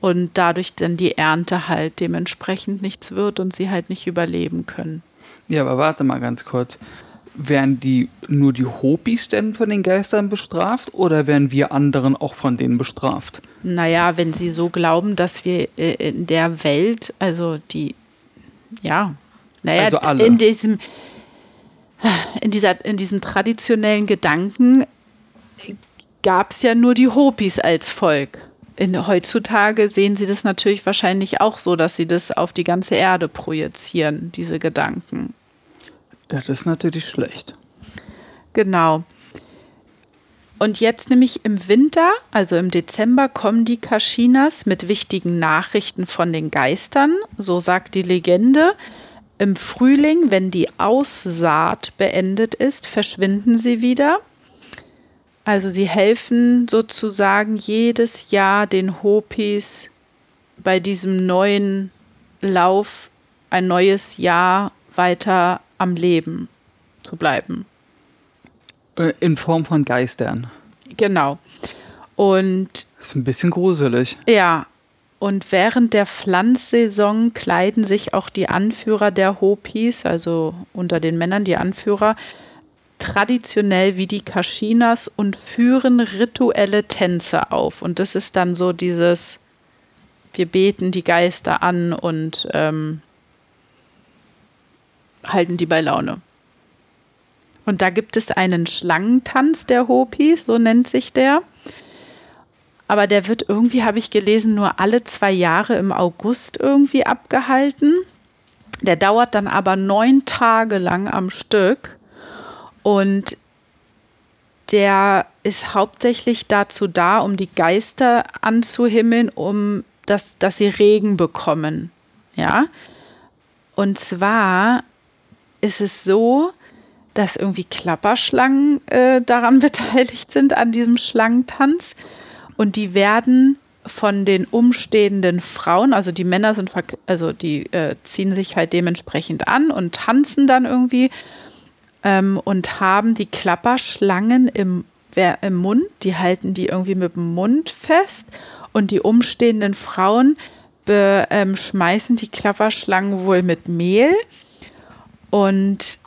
und dadurch dann die Ernte halt dementsprechend nichts wird und sie halt nicht überleben können. Ja, aber warte mal ganz kurz. Werden die nur die Hopis denn von den Geistern bestraft oder werden wir anderen auch von denen bestraft? Naja, wenn sie so glauben, dass wir äh, in der Welt, also die, ja, naja, Also alle. in diesem, in dieser, in diesem traditionellen Gedanken gab es ja nur die Hopis als Volk. In, heutzutage sehen sie das natürlich wahrscheinlich auch so, dass sie das auf die ganze Erde projizieren, diese Gedanken. Ja, das ist natürlich schlecht. Genau. Und jetzt nämlich im Winter, also im Dezember, kommen die Kashinas mit wichtigen Nachrichten von den Geistern, so sagt die Legende. Im Frühling, wenn die Aussaat beendet ist, verschwinden sie wieder. Also sie helfen sozusagen jedes Jahr den Hopis bei diesem neuen Lauf ein neues Jahr weiter am Leben zu bleiben. Äh, In Form von Geistern. Genau. Und Das ist ein bisschen gruselig. ja, und während der Pflanzsaison kleiden sich auch die Anführer der Hopis, also unter den Männern die Anführer, traditionell wie die Kashinas und führen rituelle Tänze auf. Und das ist dann so dieses, wir beten die Geister an und ähm, halten die bei Laune. Und da gibt es einen Schlangentanz der Hopis, so nennt sich der. Aber der wird irgendwie, habe ich gelesen, nur alle zwei Jahre im August irgendwie abgehalten. Der dauert dann aber neun Tage lang am Stück. Und der ist hauptsächlich dazu da, um die Geister anzuhimmeln, um dass, dass sie Regen bekommen. Ja. Und zwar ist es so, dass irgendwie Klapperschlangen äh, daran beteiligt sind, an diesem Schlangentanz. Und die werden von den umstehenden Frauen, also die Männer sind, also die äh, ziehen sich halt dementsprechend an und tanzen dann irgendwie ähm, und haben die Klapperschlangen im, im Mund, die halten die irgendwie mit dem Mund fest. Und die umstehenden Frauen be, ähm, schmeißen die Klapperschlangen wohl mit Mehl und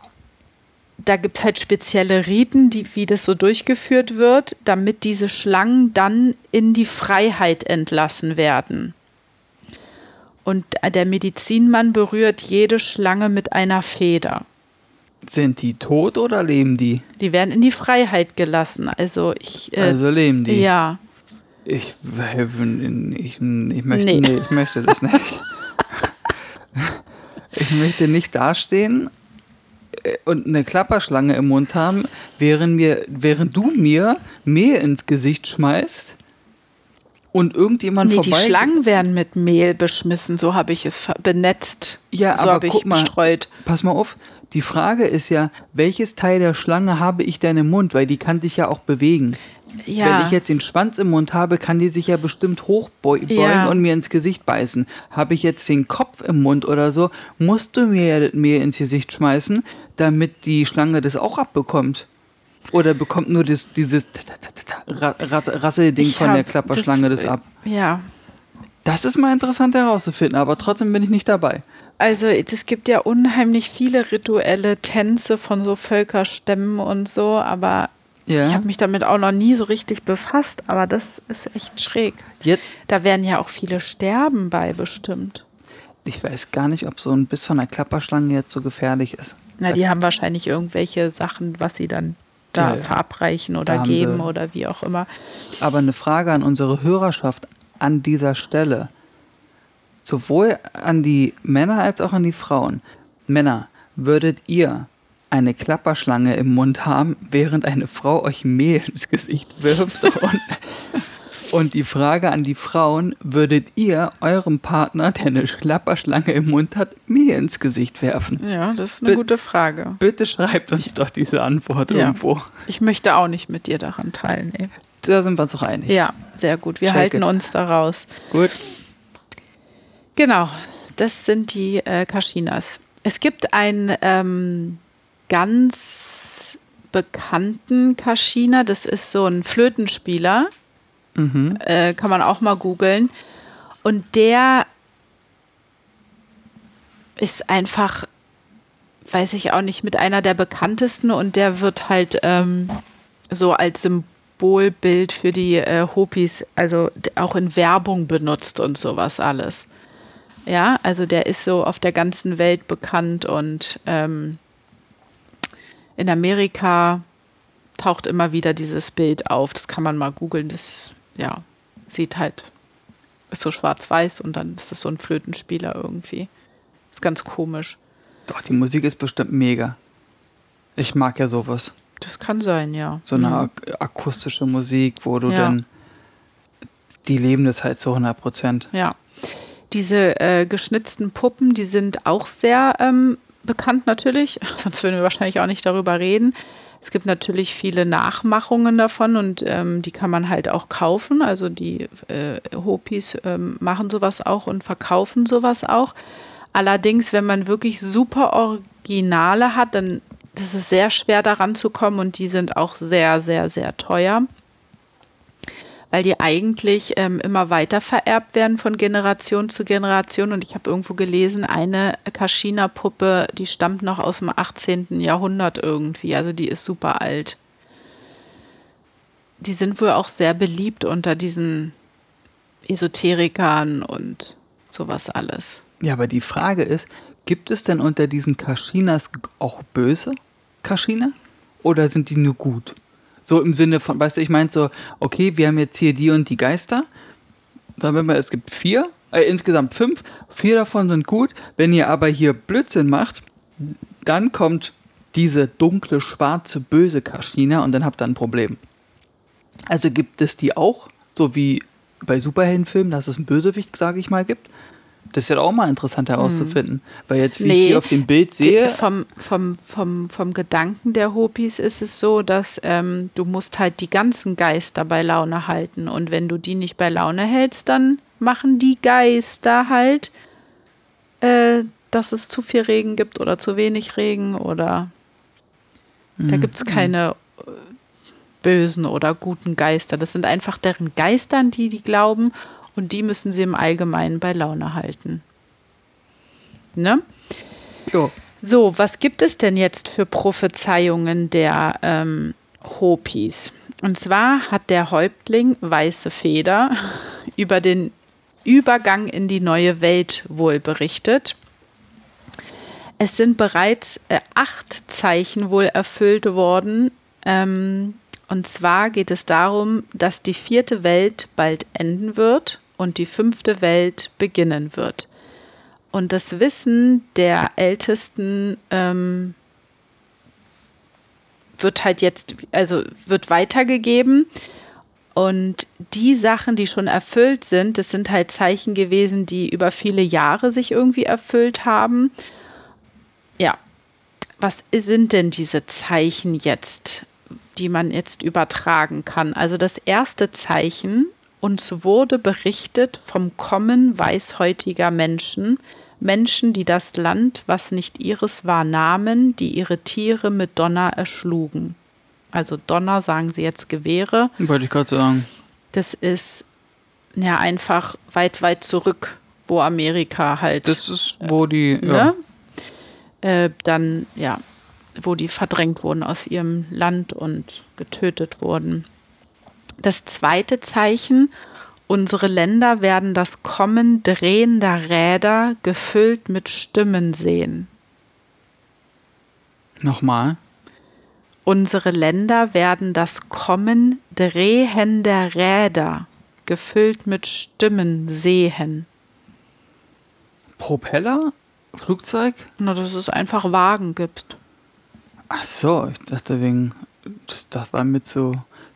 da gibt es halt spezielle Riten, die, wie das so durchgeführt wird, damit diese Schlangen dann in die Freiheit entlassen werden. Und der Medizinmann berührt jede Schlange mit einer Feder. Sind die tot oder leben die? Die werden in die Freiheit gelassen. Also ich. Äh, Also leben die. ja. Ich, ich, ich möchte, Nee. nee. ich möchte das nicht. ich möchte nicht dastehen äh, und eine Klapperschlange im Mund haben, während, mir, während du mir Mehl ins Gesicht schmeißt und irgendjemand Nee, die vorbei... Schlangen werden mit Mehl beschmissen, so habe ich es benetzt. Ja, so aber habe ich guck mal. bestreut. Pass mal auf, die Frage ist ja, welches Teil der Schlange habe ich denn im Mund? Weil die kann sich ja auch bewegen. Ja. Wenn ich jetzt den Schwanz im Mund habe, kann die sich ja bestimmt hochbeugen Ja. und mir ins Gesicht beißen. Habe ich jetzt den Kopf im Mund oder so, musst du mir mir ins Gesicht schmeißen, damit die Schlange das auch abbekommt. Oder bekommt nur das, dieses Ra- Ras- Rasselding von der Klapperschlange das, ab? Ja. Das ist mal interessant herauszufinden, aber trotzdem bin ich nicht dabei. Also es gibt ja unheimlich viele rituelle Tänze von so Völkerstämmen und so, aber Ja. ich habe mich damit auch noch nie so richtig befasst, aber das ist echt schräg. Jetzt Da werden ja auch viele sterben bei bestimmt. Ich weiß gar nicht, ob so ein Biss von einer Klapperschlange jetzt so gefährlich ist. Na, die haben wahrscheinlich irgendwelche Sachen, was sie dann da Ja, ja. verabreichen oder Da geben oder wie auch immer. Aber eine Frage an unsere Hörerschaft an dieser Stelle. Sowohl an die Männer als auch an die Frauen. Männer, würdet ihr eine Klapperschlange im Mund haben, während eine Frau euch Mehl ins Gesicht wirft? Und, und die Frage an die Frauen, würdet ihr eurem Partner, der eine Klapperschlange im Mund hat, Mehl ins Gesicht werfen? Ja, das ist eine Bi- gute Frage. Bitte schreibt uns doch diese Antwort Ja. irgendwo. Ich möchte auch nicht mit dir daran teilnehmen. Da sind wir uns doch einig. Ja, sehr gut. Wir Check halten it. uns da raus. Gut. Genau, das sind die äh, Kashinas. Es gibt einen ähm, ganz bekannten Kashina, das ist so ein Flötenspieler, Mhm. äh, kann man auch mal googeln. Und der ist einfach, weiß ich auch nicht, mit einer der bekanntesten und der wird halt ähm, so als Symbolbild für die äh, Hopis, also auch in Werbung benutzt und sowas alles. Ja, also der ist so auf der ganzen Welt bekannt und ähm, in Amerika taucht immer wieder dieses Bild auf. Das kann man mal googeln. Das ja, sieht halt, ist so schwarz-weiß und dann ist das so ein Flötenspieler irgendwie. Ist ganz komisch. Doch, die Musik ist bestimmt mega. Ich mag ja sowas. Das kann sein, ja. So eine ak akustische Musik, wo du Ja. dann. Die leben das halt zu 100 Prozent. Ja. Diese äh, geschnitzten Puppen, die sind auch sehr ähm, bekannt natürlich, sonst würden wir wahrscheinlich auch nicht darüber reden. Es gibt natürlich viele Nachmachungen davon und ähm, die kann man halt auch kaufen. Also die äh, Hopis ähm, machen sowas auch und verkaufen sowas auch. Allerdings, wenn man wirklich super Originale hat, dann das ist sehr schwer daran zu kommen und die sind auch sehr, sehr, sehr teuer weil die eigentlich ähm, immer weiter vererbt werden von Generation zu Generation. Und ich habe irgendwo gelesen, eine Kaschina-Puppe, die stammt noch aus dem 18. Jahrhundert irgendwie. Also die ist super alt. Die sind wohl auch sehr beliebt unter diesen Esoterikern und sowas alles. Ja, aber die Frage ist: gibt es denn unter diesen Kaschinas auch böse Kaschina? Oder sind die nur gut? So im Sinne von, weißt du, ich meine so, okay, wir haben jetzt hier die und die Geister. Dann wenn wir, es gibt vier, äh, insgesamt fünf, vier davon sind gut. Wenn ihr aber hier Blödsinn macht, dann kommt diese dunkle, schwarze, böse Kaschina und dann habt ihr ein Problem. Also gibt es die auch, so wie bei Superheldenfilmen, dass es einen Bösewicht, sage ich mal, gibt. Das wäre auch mal interessant herauszufinden. Weil jetzt, wie ich hier auf dem Bild sehe, Die, vom, vom, vom, vom Gedanken der Hopis ist es so, dass ähm, du musst halt die ganzen Geister bei Laune halten. Und wenn du die nicht bei Laune hältst, dann machen die Geister halt, äh, dass es zu viel Regen gibt oder zu wenig Regen oder da gibt es keine äh, bösen oder guten Geister. Das sind einfach deren Geister, an die die glauben und die müssen sie im Allgemeinen bei Laune halten. Ne? jo, So, was gibt es denn jetzt für Prophezeiungen der ähm, Hopis? Und zwar hat der Häuptling Weiße Feder über den Übergang in die neue Welt wohl berichtet. Es sind bereits äh, acht Zeichen wohl erfüllt worden. Ähm, und zwar geht es darum, dass die vierte Welt bald enden wird und die fünfte Welt beginnen wird. Und das Wissen der Ältesten ähm, wird halt jetzt, also wird weitergegeben. Und die Sachen, die schon erfüllt sind, das sind halt Zeichen gewesen, die über viele Jahre sich irgendwie erfüllt haben. Ja, was sind denn diese Zeichen jetzt, die man jetzt übertragen kann? Also das erste Zeichen, uns wurde berichtet vom Kommen weißhäutiger Menschen, Menschen, die das Land, was nicht ihres war, nahmen, die ihre Tiere mit Donner erschlugen. Also Donner sagen sie jetzt Gewehre. wollte ich gerade sagen. Das ist ja einfach weit, weit zurück, wo Amerika halt Das ist, wo die. ne? Äh, dann, ja, wo die verdrängt wurden aus ihrem Land und getötet wurden. Das zweite Zeichen, Unsere Länder werden das Kommen drehender Räder gefüllt mit Stimmen sehen. Nochmal. Unsere Länder werden das Kommen drehender Räder gefüllt mit Stimmen sehen. Propeller? Flugzeug? Na, dass es einfach Wagen gibt. Ach so, ich dachte wegen, das, das war mit so,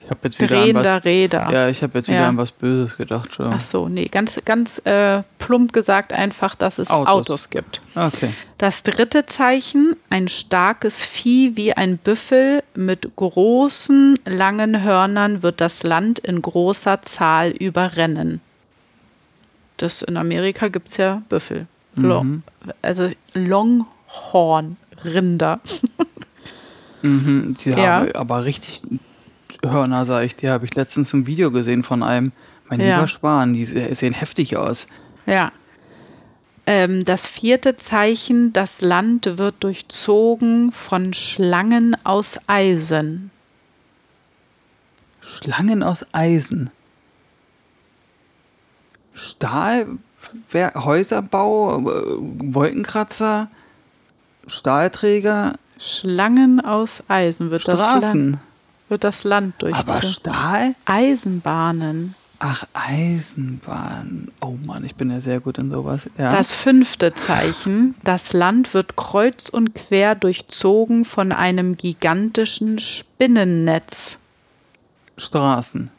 ich habe jetzt wieder an Drehender was, Räder. ja, ich habe jetzt wieder Ja. an was Böses gedacht schon. Ach so, nee, ganz, ganz äh, plump gesagt einfach, dass es Autos. Autos gibt. Okay. Das dritte Zeichen, ein starkes Vieh wie ein Büffel mit großen, langen Hörnern wird das Land in großer Zahl überrennen. Das in Amerika gibt es ja Büffel. Lo also Longhorn-Rinder. Mhm, die Ja. haben aber richtig Hörner, sag ich. Die habe ich letztens ein Video gesehen von einem. Mein Ja. lieber Schwan, die se- sehen heftig aus. Ja. Ähm, das vierte Zeichen, das Land wird durchzogen von Schlangen aus Eisen. Schlangen aus Eisen. Stahl, Häuserbau, äh, Wolkenkratzer, Stahlträger, Schlangen aus Eisen wird, das Land, Straßen. Wird das Land Aber durchzogen. Stahl? Eisenbahnen. Ach, Eisenbahn. Oh Mann, ich bin ja sehr gut in sowas. Ja. Das fünfte Zeichen, das Land wird kreuz und quer durchzogen von einem gigantischen Spinnennetz. Straßen.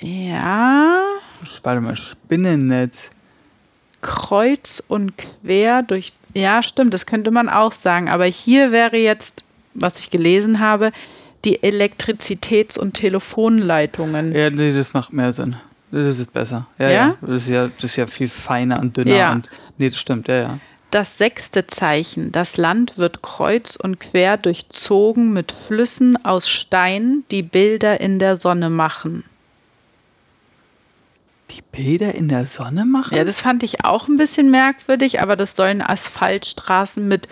Ja, Warte mal, Spinnennetz. kreuz und quer durch. Ja, stimmt, das könnte man auch sagen. Aber hier wäre jetzt, was ich gelesen habe, die Elektrizitäts- und Telefonleitungen. Ja, nee, das macht mehr Sinn. Das ist besser. Ja, Ja? ja. Das, ist ja das ist ja viel feiner und dünner. Ja. Und, nee, das stimmt, ja, ja. Das sechste Zeichen, das Land wird kreuz und quer durchzogen mit Flüssen aus Stein, die Bilder in der Sonne machen. Die Bilder in der Sonne machen? Ja, das fand ich auch ein bisschen merkwürdig, aber das sollen Asphaltstraßen mit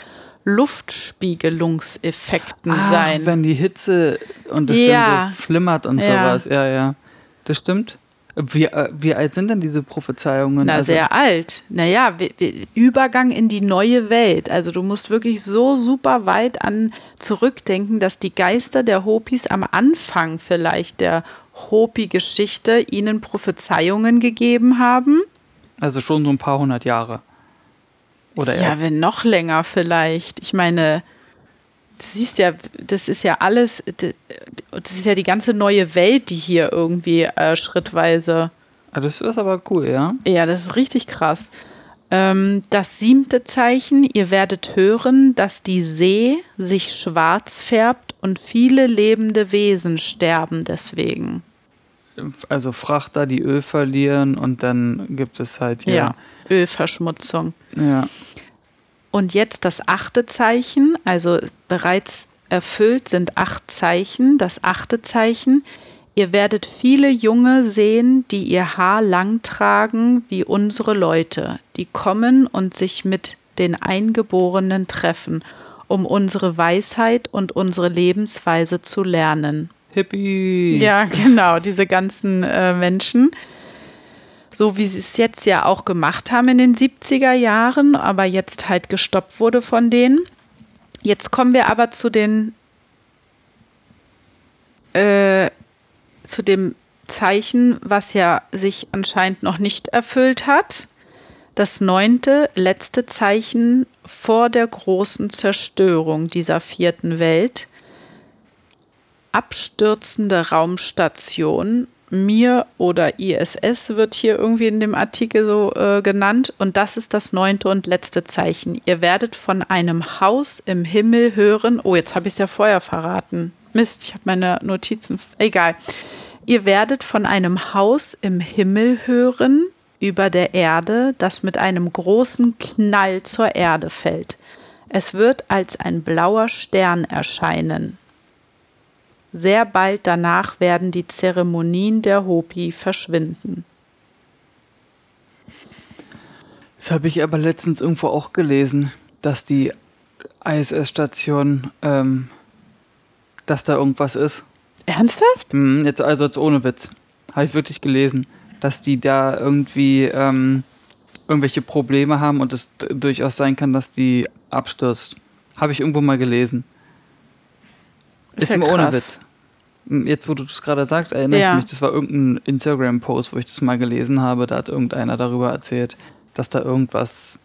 Luftspiegelungseffekten Ach, sein. wenn die Hitze und es Ja. dann so flimmert und Ja. sowas. Ja, ja. Das stimmt. Wie, äh, wie alt sind denn diese Prophezeiungen? Na, Also- sehr alt. Naja, Übergang in die neue Welt. Also du musst wirklich so super weit an zurückdenken, dass die Geister der Hopis am Anfang vielleicht der Hopi-Geschichte ihnen Prophezeiungen gegeben haben. Also schon so ein paar hundert Jahre. Oder ja, eher. wenn noch länger vielleicht. Ich meine, du siehst ja, das ist ja alles, das ist ja die ganze neue Welt, die hier irgendwie äh, schrittweise Ah, Das ist aber cool, ja. Ja, das ist richtig krass. Ähm, das siebte Zeichen, ihr werdet hören, dass die See sich schwarz färbt und viele lebende Wesen sterben deswegen. Also Frachter, die Öl verlieren und dann gibt es halt hier. Ja, Ölverschmutzung. ja. Und jetzt das achte Zeichen, also bereits erfüllt sind acht Zeichen. Das achte Zeichen, ihr werdet viele Junge sehen, die ihr Haar lang tragen wie unsere Leute, die kommen und sich mit den Eingeborenen treffen, um unsere Weisheit und unsere Lebensweise zu lernen. Hippies. Ja, genau, diese ganzen äh, Menschen. So wie sie es jetzt ja auch gemacht haben in den 70er Jahren, aber jetzt halt gestoppt wurde von denen. Jetzt kommen wir aber zu den äh, zu dem Zeichen, was ja sich anscheinend noch nicht erfüllt hat. Das neunte, letzte Zeichen vor der großen Zerstörung dieser vierten Welt abstürzende Raumstation. Mir oder ISS wird hier irgendwie in dem Artikel so äh, genannt. Und das ist das neunte und letzte Zeichen. Ihr werdet von einem Haus im Himmel hören. Oh, jetzt habe ich es ja vorher verraten. Mist, ich habe meine Notizen. Egal. Ihr werdet von einem Haus im Himmel hören über der Erde, das mit einem großen Knall zur Erde fällt. Es wird als ein blauer Stern erscheinen. Sehr bald danach werden die Zeremonien der Hopi verschwinden. Das habe ich aber letztens irgendwo auch gelesen, dass die ISS-Station, ähm, dass da irgendwas ist. Ernsthaft? Hm, jetzt, also jetzt ohne Witz. Habe ich wirklich gelesen, dass die da irgendwie ähm, irgendwelche Probleme haben und es durchaus sein kann, dass die abstürzt. Habe ich irgendwo mal gelesen. Ist Jetzt ja ohne. Witz. Jetzt, wo du das gerade sagst, erinnere Ja. ich mich, das war irgendein Instagram-Post, wo ich das mal gelesen habe. Da hat irgendeiner darüber erzählt, dass da irgendwas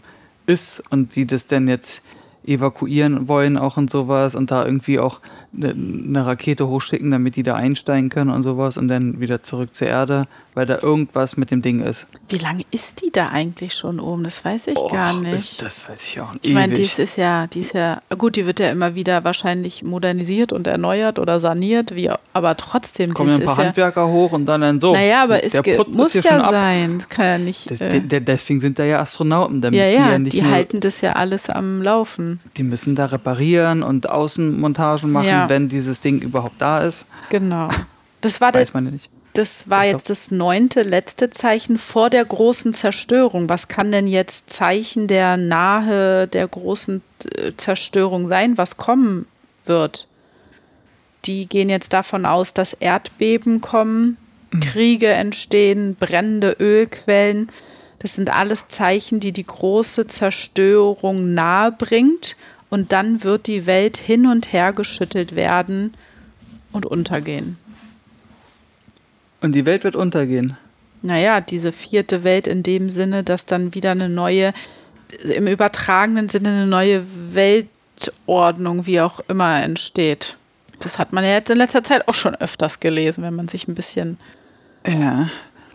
ist und die das denn jetzt evakuieren wollen auch und sowas und da irgendwie auch eine, eine Rakete hochschicken, damit die da einsteigen können und sowas und dann wieder zurück zur Erde, weil da irgendwas mit dem Ding ist. Wie lange ist die da eigentlich schon oben? Das weiß ich Och, gar ich- nicht. Das weiß ich auch nicht. Ich meine, dies ist ja, die ist ja, gut, die wird ja immer wieder wahrscheinlich modernisiert und erneuert oder saniert, wie, aber trotzdem, kommen ein paar ist ja, Handwerker hoch und dann dann so. naja, aber es muss ja sein, Das kann ja nicht, Das, äh, der, deswegen sind da ja Astronauten, damit ja, die ja, ja die, nicht nur, halten das ja alles am Laufen, die müssen da reparieren und Außenmontagen machen, Ja. wenn dieses Ding überhaupt da ist. genau. Das war, Weiß man ja nicht. Das war jetzt das neunte, letzte Zeichen vor der großen Zerstörung. Was kann denn jetzt Zeichen der nahe, der großen äh, Zerstörung sein, was kommen wird? Die gehen jetzt davon aus, dass Erdbeben kommen, Kriege entstehen, brennende Ölquellen. Das sind alles Zeichen, die die große Zerstörung nahe bringt. Und dann wird die Welt hin und her geschüttelt werden und untergehen. Und die Welt wird untergehen. Naja, diese vierte Welt in dem Sinne, dass dann wieder eine neue, im übertragenen Sinne eine neue Weltordnung, wie auch immer, entsteht. Das hat man ja jetzt in letzter Zeit auch schon öfters gelesen, wenn man sich ein bisschen. Ja.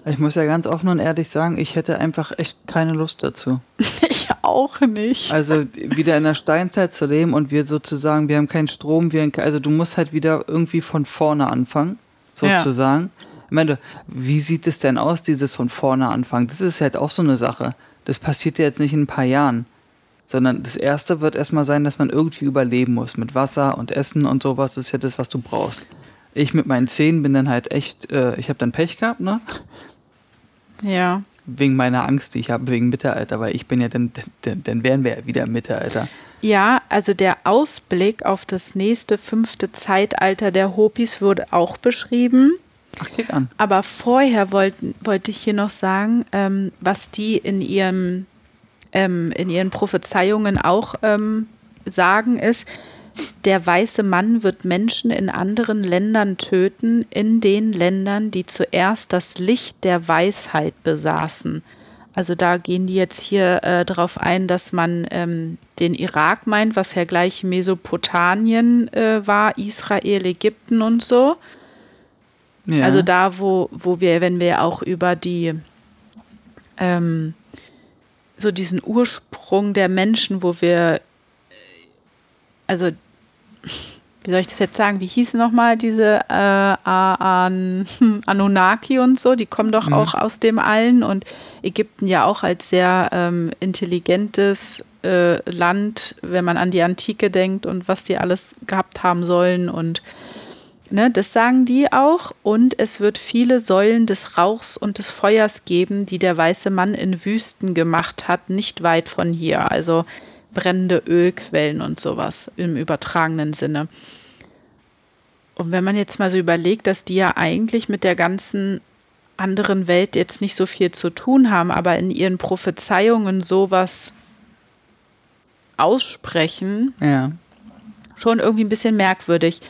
Ich muss ja ganz offen und ehrlich sagen, ich hätte einfach echt keine Lust dazu. ich auch nicht. Also wieder in der Steinzeit zu leben und wir sozusagen, wir haben keinen Strom, wir also du musst halt wieder irgendwie von vorne anfangen, Ja. Ich meine, wie sieht es denn aus, dieses von vorne anfangen? Das ist halt auch so eine Sache. Das passiert ja jetzt nicht in ein paar Jahren. Sondern das erste wird erstmal sein, dass man irgendwie überleben muss. Mit Wasser und Essen und sowas. Das ist ja das, was du brauchst. Ich mit meinen Zähnen bin dann halt echt, äh, ich habe dann Pech gehabt, ne? Ja. Wegen meiner Angst, die ich habe, wegen Mittelalter, weil ich bin ja dann, dann, dann wären wir ja wieder im Mittelalter. Ja, also der Ausblick auf das nächste fünfte Zeitalter der Hopis wurde auch beschrieben. Ach, klick an. Aber vorher wollte ich hier noch sagen, ähm, was die in ihrem ähm, in ihren Prophezeiungen auch ähm, sagen, ist, der weiße Mann wird Menschen in anderen Ländern töten, in den Ländern, die zuerst das Licht der Weisheit besaßen. Also da gehen die jetzt hier äh, darauf ein, dass man ähm, den Irak meint, was ja gleich Mesopotamien äh, war, Israel, Ägypten und so. Ja. Also da, wo, wo wir, wenn wir auch über die, ähm, so diesen Ursprung der Menschen, wo wir, also, wie soll ich das jetzt sagen, wie hießen nochmal diese äh, An Anunnaki und so, die kommen doch auch aus dem Allen und Ägypten ja auch als sehr ähm, intelligentes äh, Land, wenn man an die Antike denkt und was die alles gehabt haben sollen und Ne, das sagen die auch. Und es wird viele Säulen des Rauchs und des Feuers geben, die der weiße Mann in Wüsten gemacht hat, nicht weit von hier. Also brennende Ölquellen und sowas im übertragenen Sinne. Und wenn man jetzt mal so überlegt, dass die ja eigentlich mit der ganzen anderen Welt jetzt nicht so viel zu tun haben, aber in ihren Prophezeiungen sowas aussprechen, ja. schon irgendwie ein bisschen merkwürdig.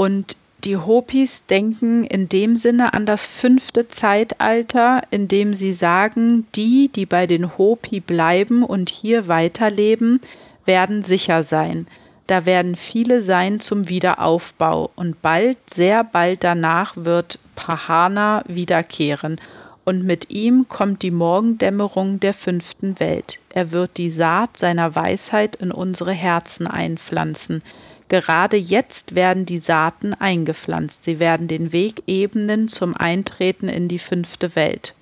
Und die Hopis denken in dem Sinne an das fünfte Zeitalter, in dem sie sagen, die, die bei den Hopi bleiben und hier weiterleben, werden sicher sein. Da werden viele sein zum Wiederaufbau und bald, sehr bald danach wird Pahana wiederkehren. Und mit ihm kommt die Morgendämmerung der fünften Welt. Er wird die Saat seiner Weisheit in unsere Herzen einpflanzen. Gerade jetzt werden die Saaten eingepflanzt. Sie werden den Weg ebnen zum Eintreten in die fünfte Welt.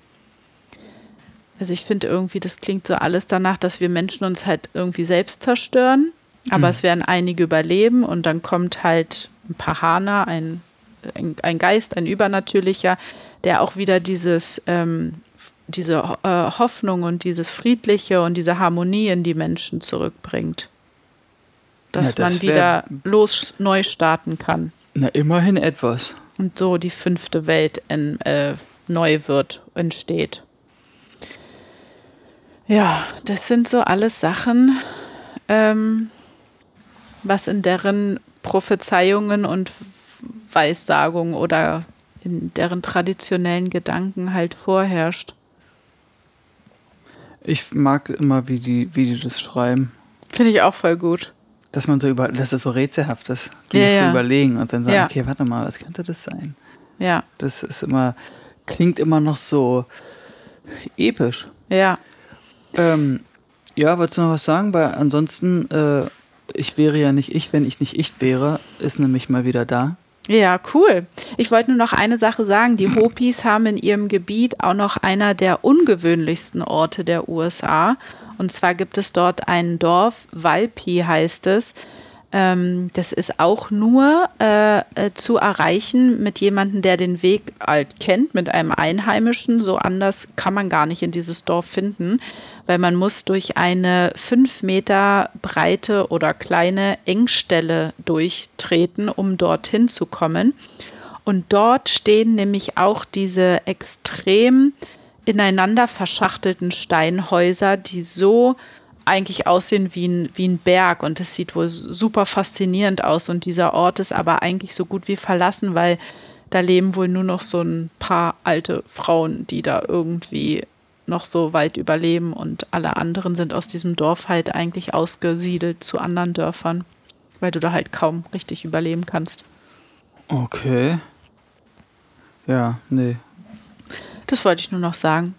Also ich finde irgendwie, das klingt so alles danach, dass wir Menschen uns halt irgendwie selbst zerstören. Aber es werden einige überleben und dann kommt halt ein Pahana, ein, ein, ein Geist, ein Übernatürlicher, der auch wieder dieses, ähm, diese äh, Hoffnung und dieses Friedliche und diese Harmonie in die Menschen zurückbringt. Dass das man wär- wieder los neu starten kann. Na, immerhin etwas. Und so die fünfte Welt in, äh, neu wird, entsteht. Ja, das sind so alles Sachen, ähm, was in deren Prophezeiungen und Weissagungen oder in deren traditionellen Gedanken halt vorherrscht. Ich mag immer, wie die, wie die das schreiben. Finde ich auch voll gut. Dass man so über, dass es so rätselhaft ist. Du Ja, musst ja. überlegen und dann sagen, Ja. okay, warte mal, was könnte das sein? Ja, Das ist immer, klingt immer noch so episch. ja. Ähm, ja, wolltest du noch was sagen? Weil ansonsten, äh, ich wäre ja nicht ich, wenn ich nicht ich wäre, ist nämlich mal wieder da. Ja, cool. Ich wollte nur noch eine Sache sagen. Die Hopis haben in ihrem Gebiet auch noch einer der ungewöhnlichsten Orte der USA. Und zwar gibt es dort ein Dorf, Walpi heißt es. Ähm, das ist auch nur äh, äh, zu erreichen mit jemandem, der den Weg halt kennt, mit einem Einheimischen. So anders kann man gar nicht in dieses Dorf finden, weil man muss durch eine fünf Meter breite oder kleine Engstelle durchtreten, um dorthin zu kommen. Und dort stehen nämlich auch diese extrem ineinander verschachtelten Steinhäuser, die so eigentlich aussehen wie ein, wie ein Berg und es sieht wohl super faszinierend aus und dieser Ort ist aber eigentlich so gut wie verlassen, weil da leben wohl nur noch so ein paar alte Frauen, die da irgendwie noch so weit überleben und alle anderen sind aus diesem Dorf halt eigentlich ausgesiedelt zu anderen Dörfern, weil du da halt kaum richtig überleben kannst. Okay. Ja, nee. Das wollte ich nur noch sagen.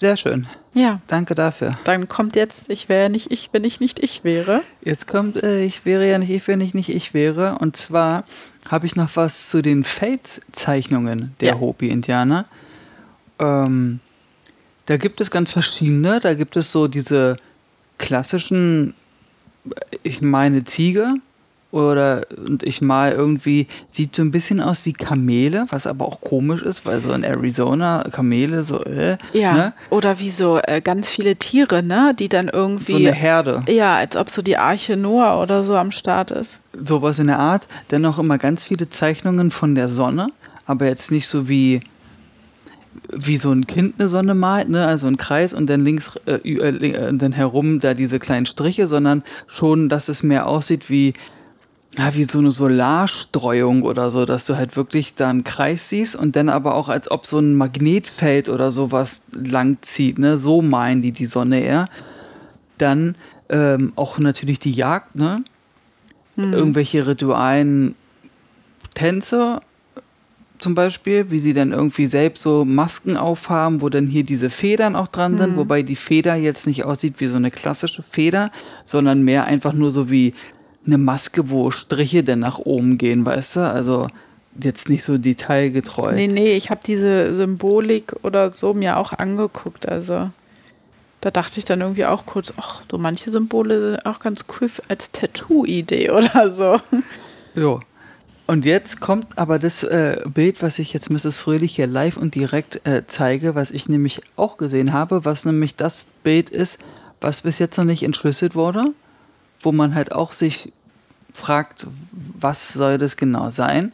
Sehr schön. Ja, Danke dafür. dann kommt jetzt, ich wäre nicht ich, wenn ich nicht ich wäre. Jetzt kommt, äh, ich wäre ja nicht ich, wenn ich nicht ich wäre. Und zwar habe ich noch was zu den Felszeichnungen der Ja. Hopi-Indianer. Ähm, da gibt es ganz verschiedene. Da gibt es so diese klassischen, äh, ich meine Ziege. Oder und ich mal irgendwie, sieht so ein bisschen aus wie Kamele, was aber auch komisch ist, weil so in Arizona Kamele so, äh, Ja, ne? oder wie so äh, ganz viele Tiere, ne, die dann irgendwie so eine Herde. Ja, als ob so die Arche Noah oder so am Start ist. sowas in der Art. Dennoch immer ganz viele Zeichnungen von der Sonne, aber jetzt nicht so wie wie so ein Kind eine Sonne malt, ne? also ein Kreis und dann links äh, äh, äh, dann herum da diese kleinen Striche, sondern schon, dass es mehr aussieht wie ja, wie so eine Solarstreuung oder so, dass du halt wirklich da einen Kreis siehst und dann aber auch als ob so ein Magnetfeld oder sowas lang zieht, ne? So meinen die die Sonne eher. Dann ähm, auch natürlich die Jagd, ne? Irgendwelche ritualen Tänze zum Beispiel, wie sie dann irgendwie selbst so Masken aufhaben, wo dann hier diese Federn auch dran sind, wobei die Feder jetzt nicht aussieht wie so eine klassische Feder, sondern mehr einfach nur so wie eine Maske, wo Striche dann nach oben gehen, weißt du? Also jetzt nicht so detailgetreu. Nee, nee, ich habe diese Symbolik oder so mir auch angeguckt. Also da dachte ich dann irgendwie auch kurz, ach, so manche Symbole sind auch ganz cool als Tattoo-Idee oder so. Jo. Und jetzt kommt aber das äh, Bild, was ich jetzt Mrs. Fröhlich hier live und direkt äh, zeige, was ich nämlich auch gesehen habe, was nämlich das Bild ist, was bis jetzt noch nicht entschlüsselt wurde, wo man halt auch sich fragt, was soll das genau sein.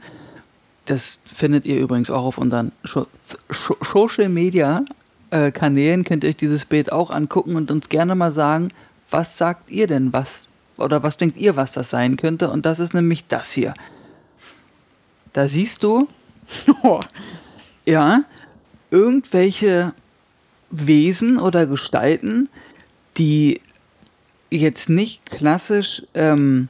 Das findet ihr übrigens auch auf unseren Social Media äh, Kanälen, könnt ihr euch dieses Bild auch angucken und uns gerne mal sagen, was sagt ihr denn, was oder was denkt ihr, was das sein könnte? Und das ist nämlich das hier. Da siehst du, ja, irgendwelche Wesen oder Gestalten, die jetzt nicht klassisch ähm,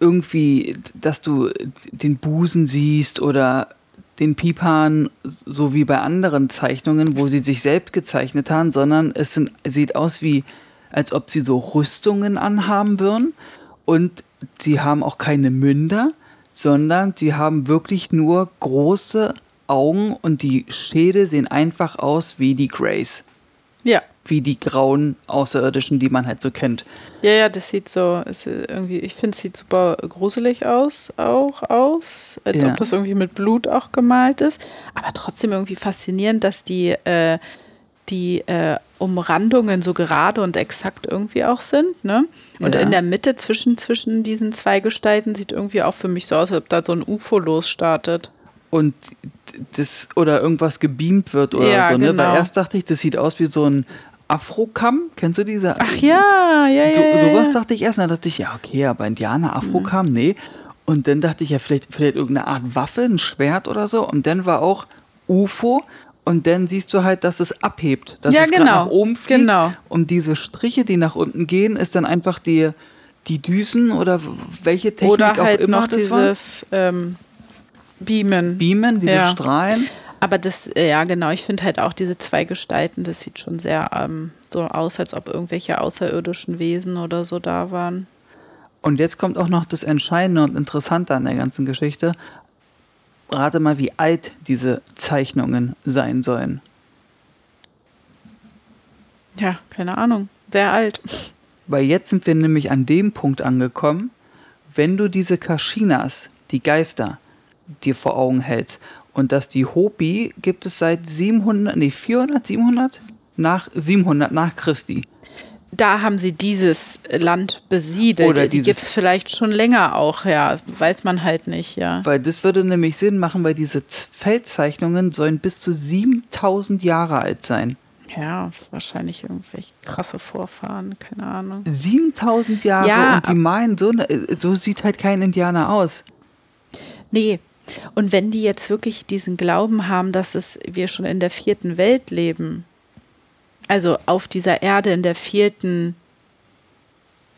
irgendwie, dass du den Busen siehst oder den Pipan, so wie bei anderen Zeichnungen, wo sie sich selbst gezeichnet haben, sondern es sind, sieht aus wie, als ob sie so Rüstungen anhaben würden und sie haben auch keine Münder, sondern sie haben wirklich nur große Augen und die Schädel sehen einfach aus wie die Grays, Ja. Wie die grauen Außerirdischen, die man halt so kennt. Ja, ja, das sieht so, irgendwie, ich finde, es sieht super gruselig aus, auch aus, als Ja. ob das irgendwie mit Blut auch gemalt ist. Aber trotzdem irgendwie faszinierend, dass die, äh, die äh, Umrandungen so gerade und exakt irgendwie auch sind. Ne? Und Ja. in der Mitte zwischen, zwischen diesen zwei Gestalten sieht irgendwie auch für mich so aus, als ob da so ein UFO losstartet. und das oder irgendwas gebeamt wird oder Ja, so, ne? genau. Weil erst dachte ich, das sieht aus wie so ein Afrokamm. Kennst du diese? Ach ja, ja, ja. So, sowas dachte ich erst. Dann dachte ich, ja, okay, aber Indianer, Afrokamm, nee. Und dann dachte ich ja, vielleicht, vielleicht irgendeine Art Waffe, ein Schwert oder so. Und dann war auch UFO. Und dann siehst du halt, dass es abhebt, dass Ja, es genau, nach oben fliegt. genau. Und diese Striche, die nach unten gehen, ist dann einfach die, die Düsen oder welche Technik Oder halt auch immer noch dieses ähm, Beamen. Beamen, diese Ja. Strahlen. Aber das, äh, ja genau, ich finde halt auch diese zwei Gestalten, das sieht schon sehr ähm, so aus, als ob irgendwelche außerirdischen Wesen oder so da waren. Und jetzt kommt auch noch das Entscheidende und Interessante an der ganzen Geschichte. Rate mal, wie alt diese Zeichnungen sein sollen. Ja, keine Ahnung. Sehr alt. Weil jetzt sind wir nämlich an dem Punkt angekommen, wenn du diese Kashinas, die Geister, dir vor Augen hältst und dass die Hopi gibt es seit 700, nee, 400, 700? Nach 700 nach Christi. Da haben sie dieses Land besiedelt. Oder die gibt es vielleicht schon länger auch, ja. Weiß man halt nicht, ja. Weil das würde nämlich Sinn machen, weil diese Feldzeichnungen sollen bis zu 7000 Jahre alt sein. Ja, das ist wahrscheinlich irgendwelche krasse Vorfahren, keine Ahnung. 7000 Jahre Ja, und die meinen, so, ne- so sieht halt kein Indianer aus. Nee. Und wenn die jetzt wirklich diesen Glauben haben, dass es wir schon in der vierten Welt leben, also auf dieser Erde in der vierten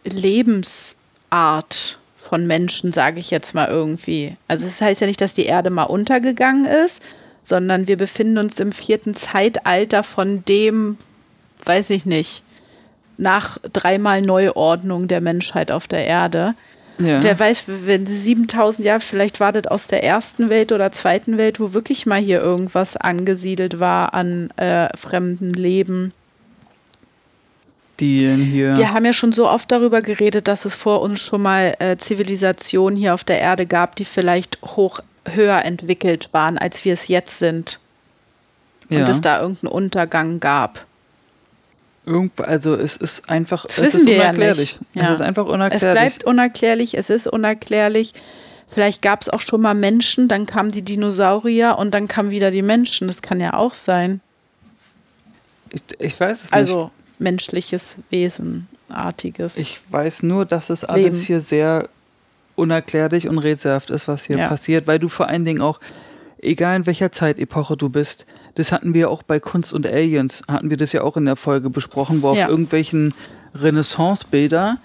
Lebensart von Menschen, sage ich jetzt mal irgendwie. Also es heißt ja nicht, dass die Erde mal untergegangen ist, sondern wir befinden uns im vierten Zeitalter von dem, weiß ich nicht, nach dreimal Neuordnung der Menschheit auf der Erde. Ja. Wer weiß, wenn 7000 Jahre, vielleicht war das aus der ersten Welt oder zweiten Welt, wo wirklich mal hier irgendwas angesiedelt war an äh, fremden Leben. Die hier. Wir haben ja schon so oft darüber geredet, dass es vor uns schon mal äh, Zivilisationen hier auf der Erde gab, die vielleicht hoch höher entwickelt waren, als wir es jetzt sind. ja. Und es da irgendeinen Untergang gab. Irgendwo, also es ist einfach, Das es wissen ist wir ja unerklärlich. nicht. Ja. Es ist einfach Es unerklärlich. bleibt unerklärlich, es ist unerklärlich. Vielleicht gab es auch schon mal Menschen, dann kamen die Dinosaurier und dann kamen wieder die Menschen. Das kann ja auch sein. ich, ich weiß es nicht. Also menschliches Wesen, artiges. Ich weiß nur, dass es alles Leben. hier sehr unerklärlich und rätselhaft ist, was hier Ja. passiert, weil du vor allen Dingen auch, egal in welcher Zeitepoche du bist, das hatten wir auch bei Kunst und Aliens, hatten wir das ja auch in der Folge besprochen, wo Ja. auf irgendwelchen Renaissance-Bilder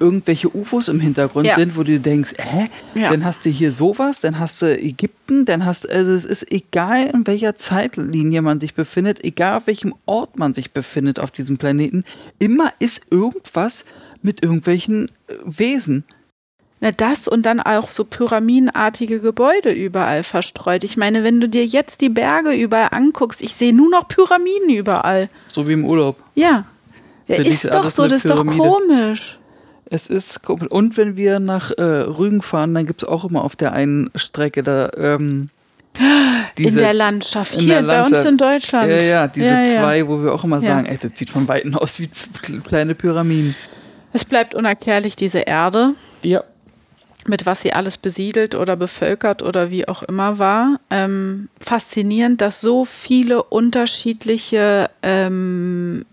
irgendwelche UFOs im Hintergrund Ja. sind, wo du denkst, hä? Ja. Dann hast du hier sowas, dann hast du Ägypten, dann hast du, also es ist egal, in welcher Zeitlinie man sich befindet, egal auf welchem Ort man sich befindet auf diesem Planeten, immer ist irgendwas mit irgendwelchen äh, Wesen. Na, das und dann auch so pyramidenartige Gebäude überall verstreut. Ich meine, wenn du dir jetzt die Berge überall anguckst, ich sehe nur noch Pyramiden überall. So wie im Urlaub. Ja. Ja, ist doch so, das ist doch komisch. Es ist komisch. Und wenn wir nach äh, Rügen fahren, dann gibt es auch immer auf der einen Strecke da ähm, in diese- der Landschaft. in Hier der bei uns Landschaft. in Deutschland. Ja, ja, diese Ja, ja. zwei, wo wir auch immer Ja. sagen, ey, das sieht von Weitem aus wie kleine Pyramiden. Es bleibt unerklärlich, diese Erde. Ja. Mit was sie alles besiedelt oder bevölkert oder wie auch immer war. Ähm, faszinierend, dass so viele unterschiedliche ähm,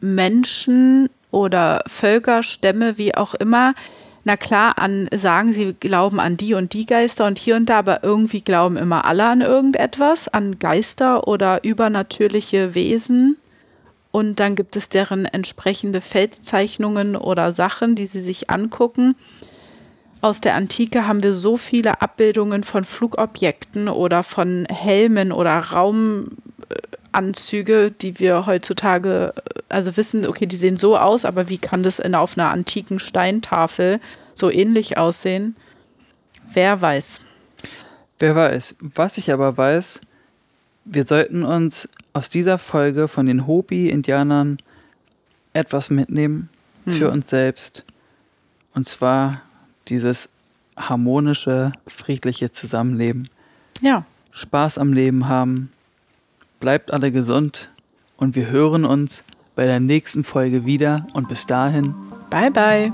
Menschen oder Völker, Stämme, wie auch immer, na klar, an sagen, sie glauben an die und die Geister und hier und da, aber irgendwie glauben immer alle an irgendetwas, an Geister oder übernatürliche Wesen. Und dann gibt es deren entsprechende Feldzeichnungen oder Sachen, die sie sich angucken. Aus der Antike haben wir so viele Abbildungen von Flugobjekten oder von Helmen oder Raumanzüge, die wir heutzutage äh, also wissen, okay, die sehen so aus, aber wie kann das in, auf einer antiken Steintafel so ähnlich aussehen? Wer weiß. Wer weiß. Was ich aber weiß, wir sollten uns aus dieser Folge von den Hopi-Indianern etwas mitnehmen für uns selbst. Und zwar dieses harmonische, friedliche Zusammenleben. Ja, Spaß am Leben haben. Bleibt alle gesund und wir hören uns bei der nächsten Folge wieder und bis dahin. Bye bye.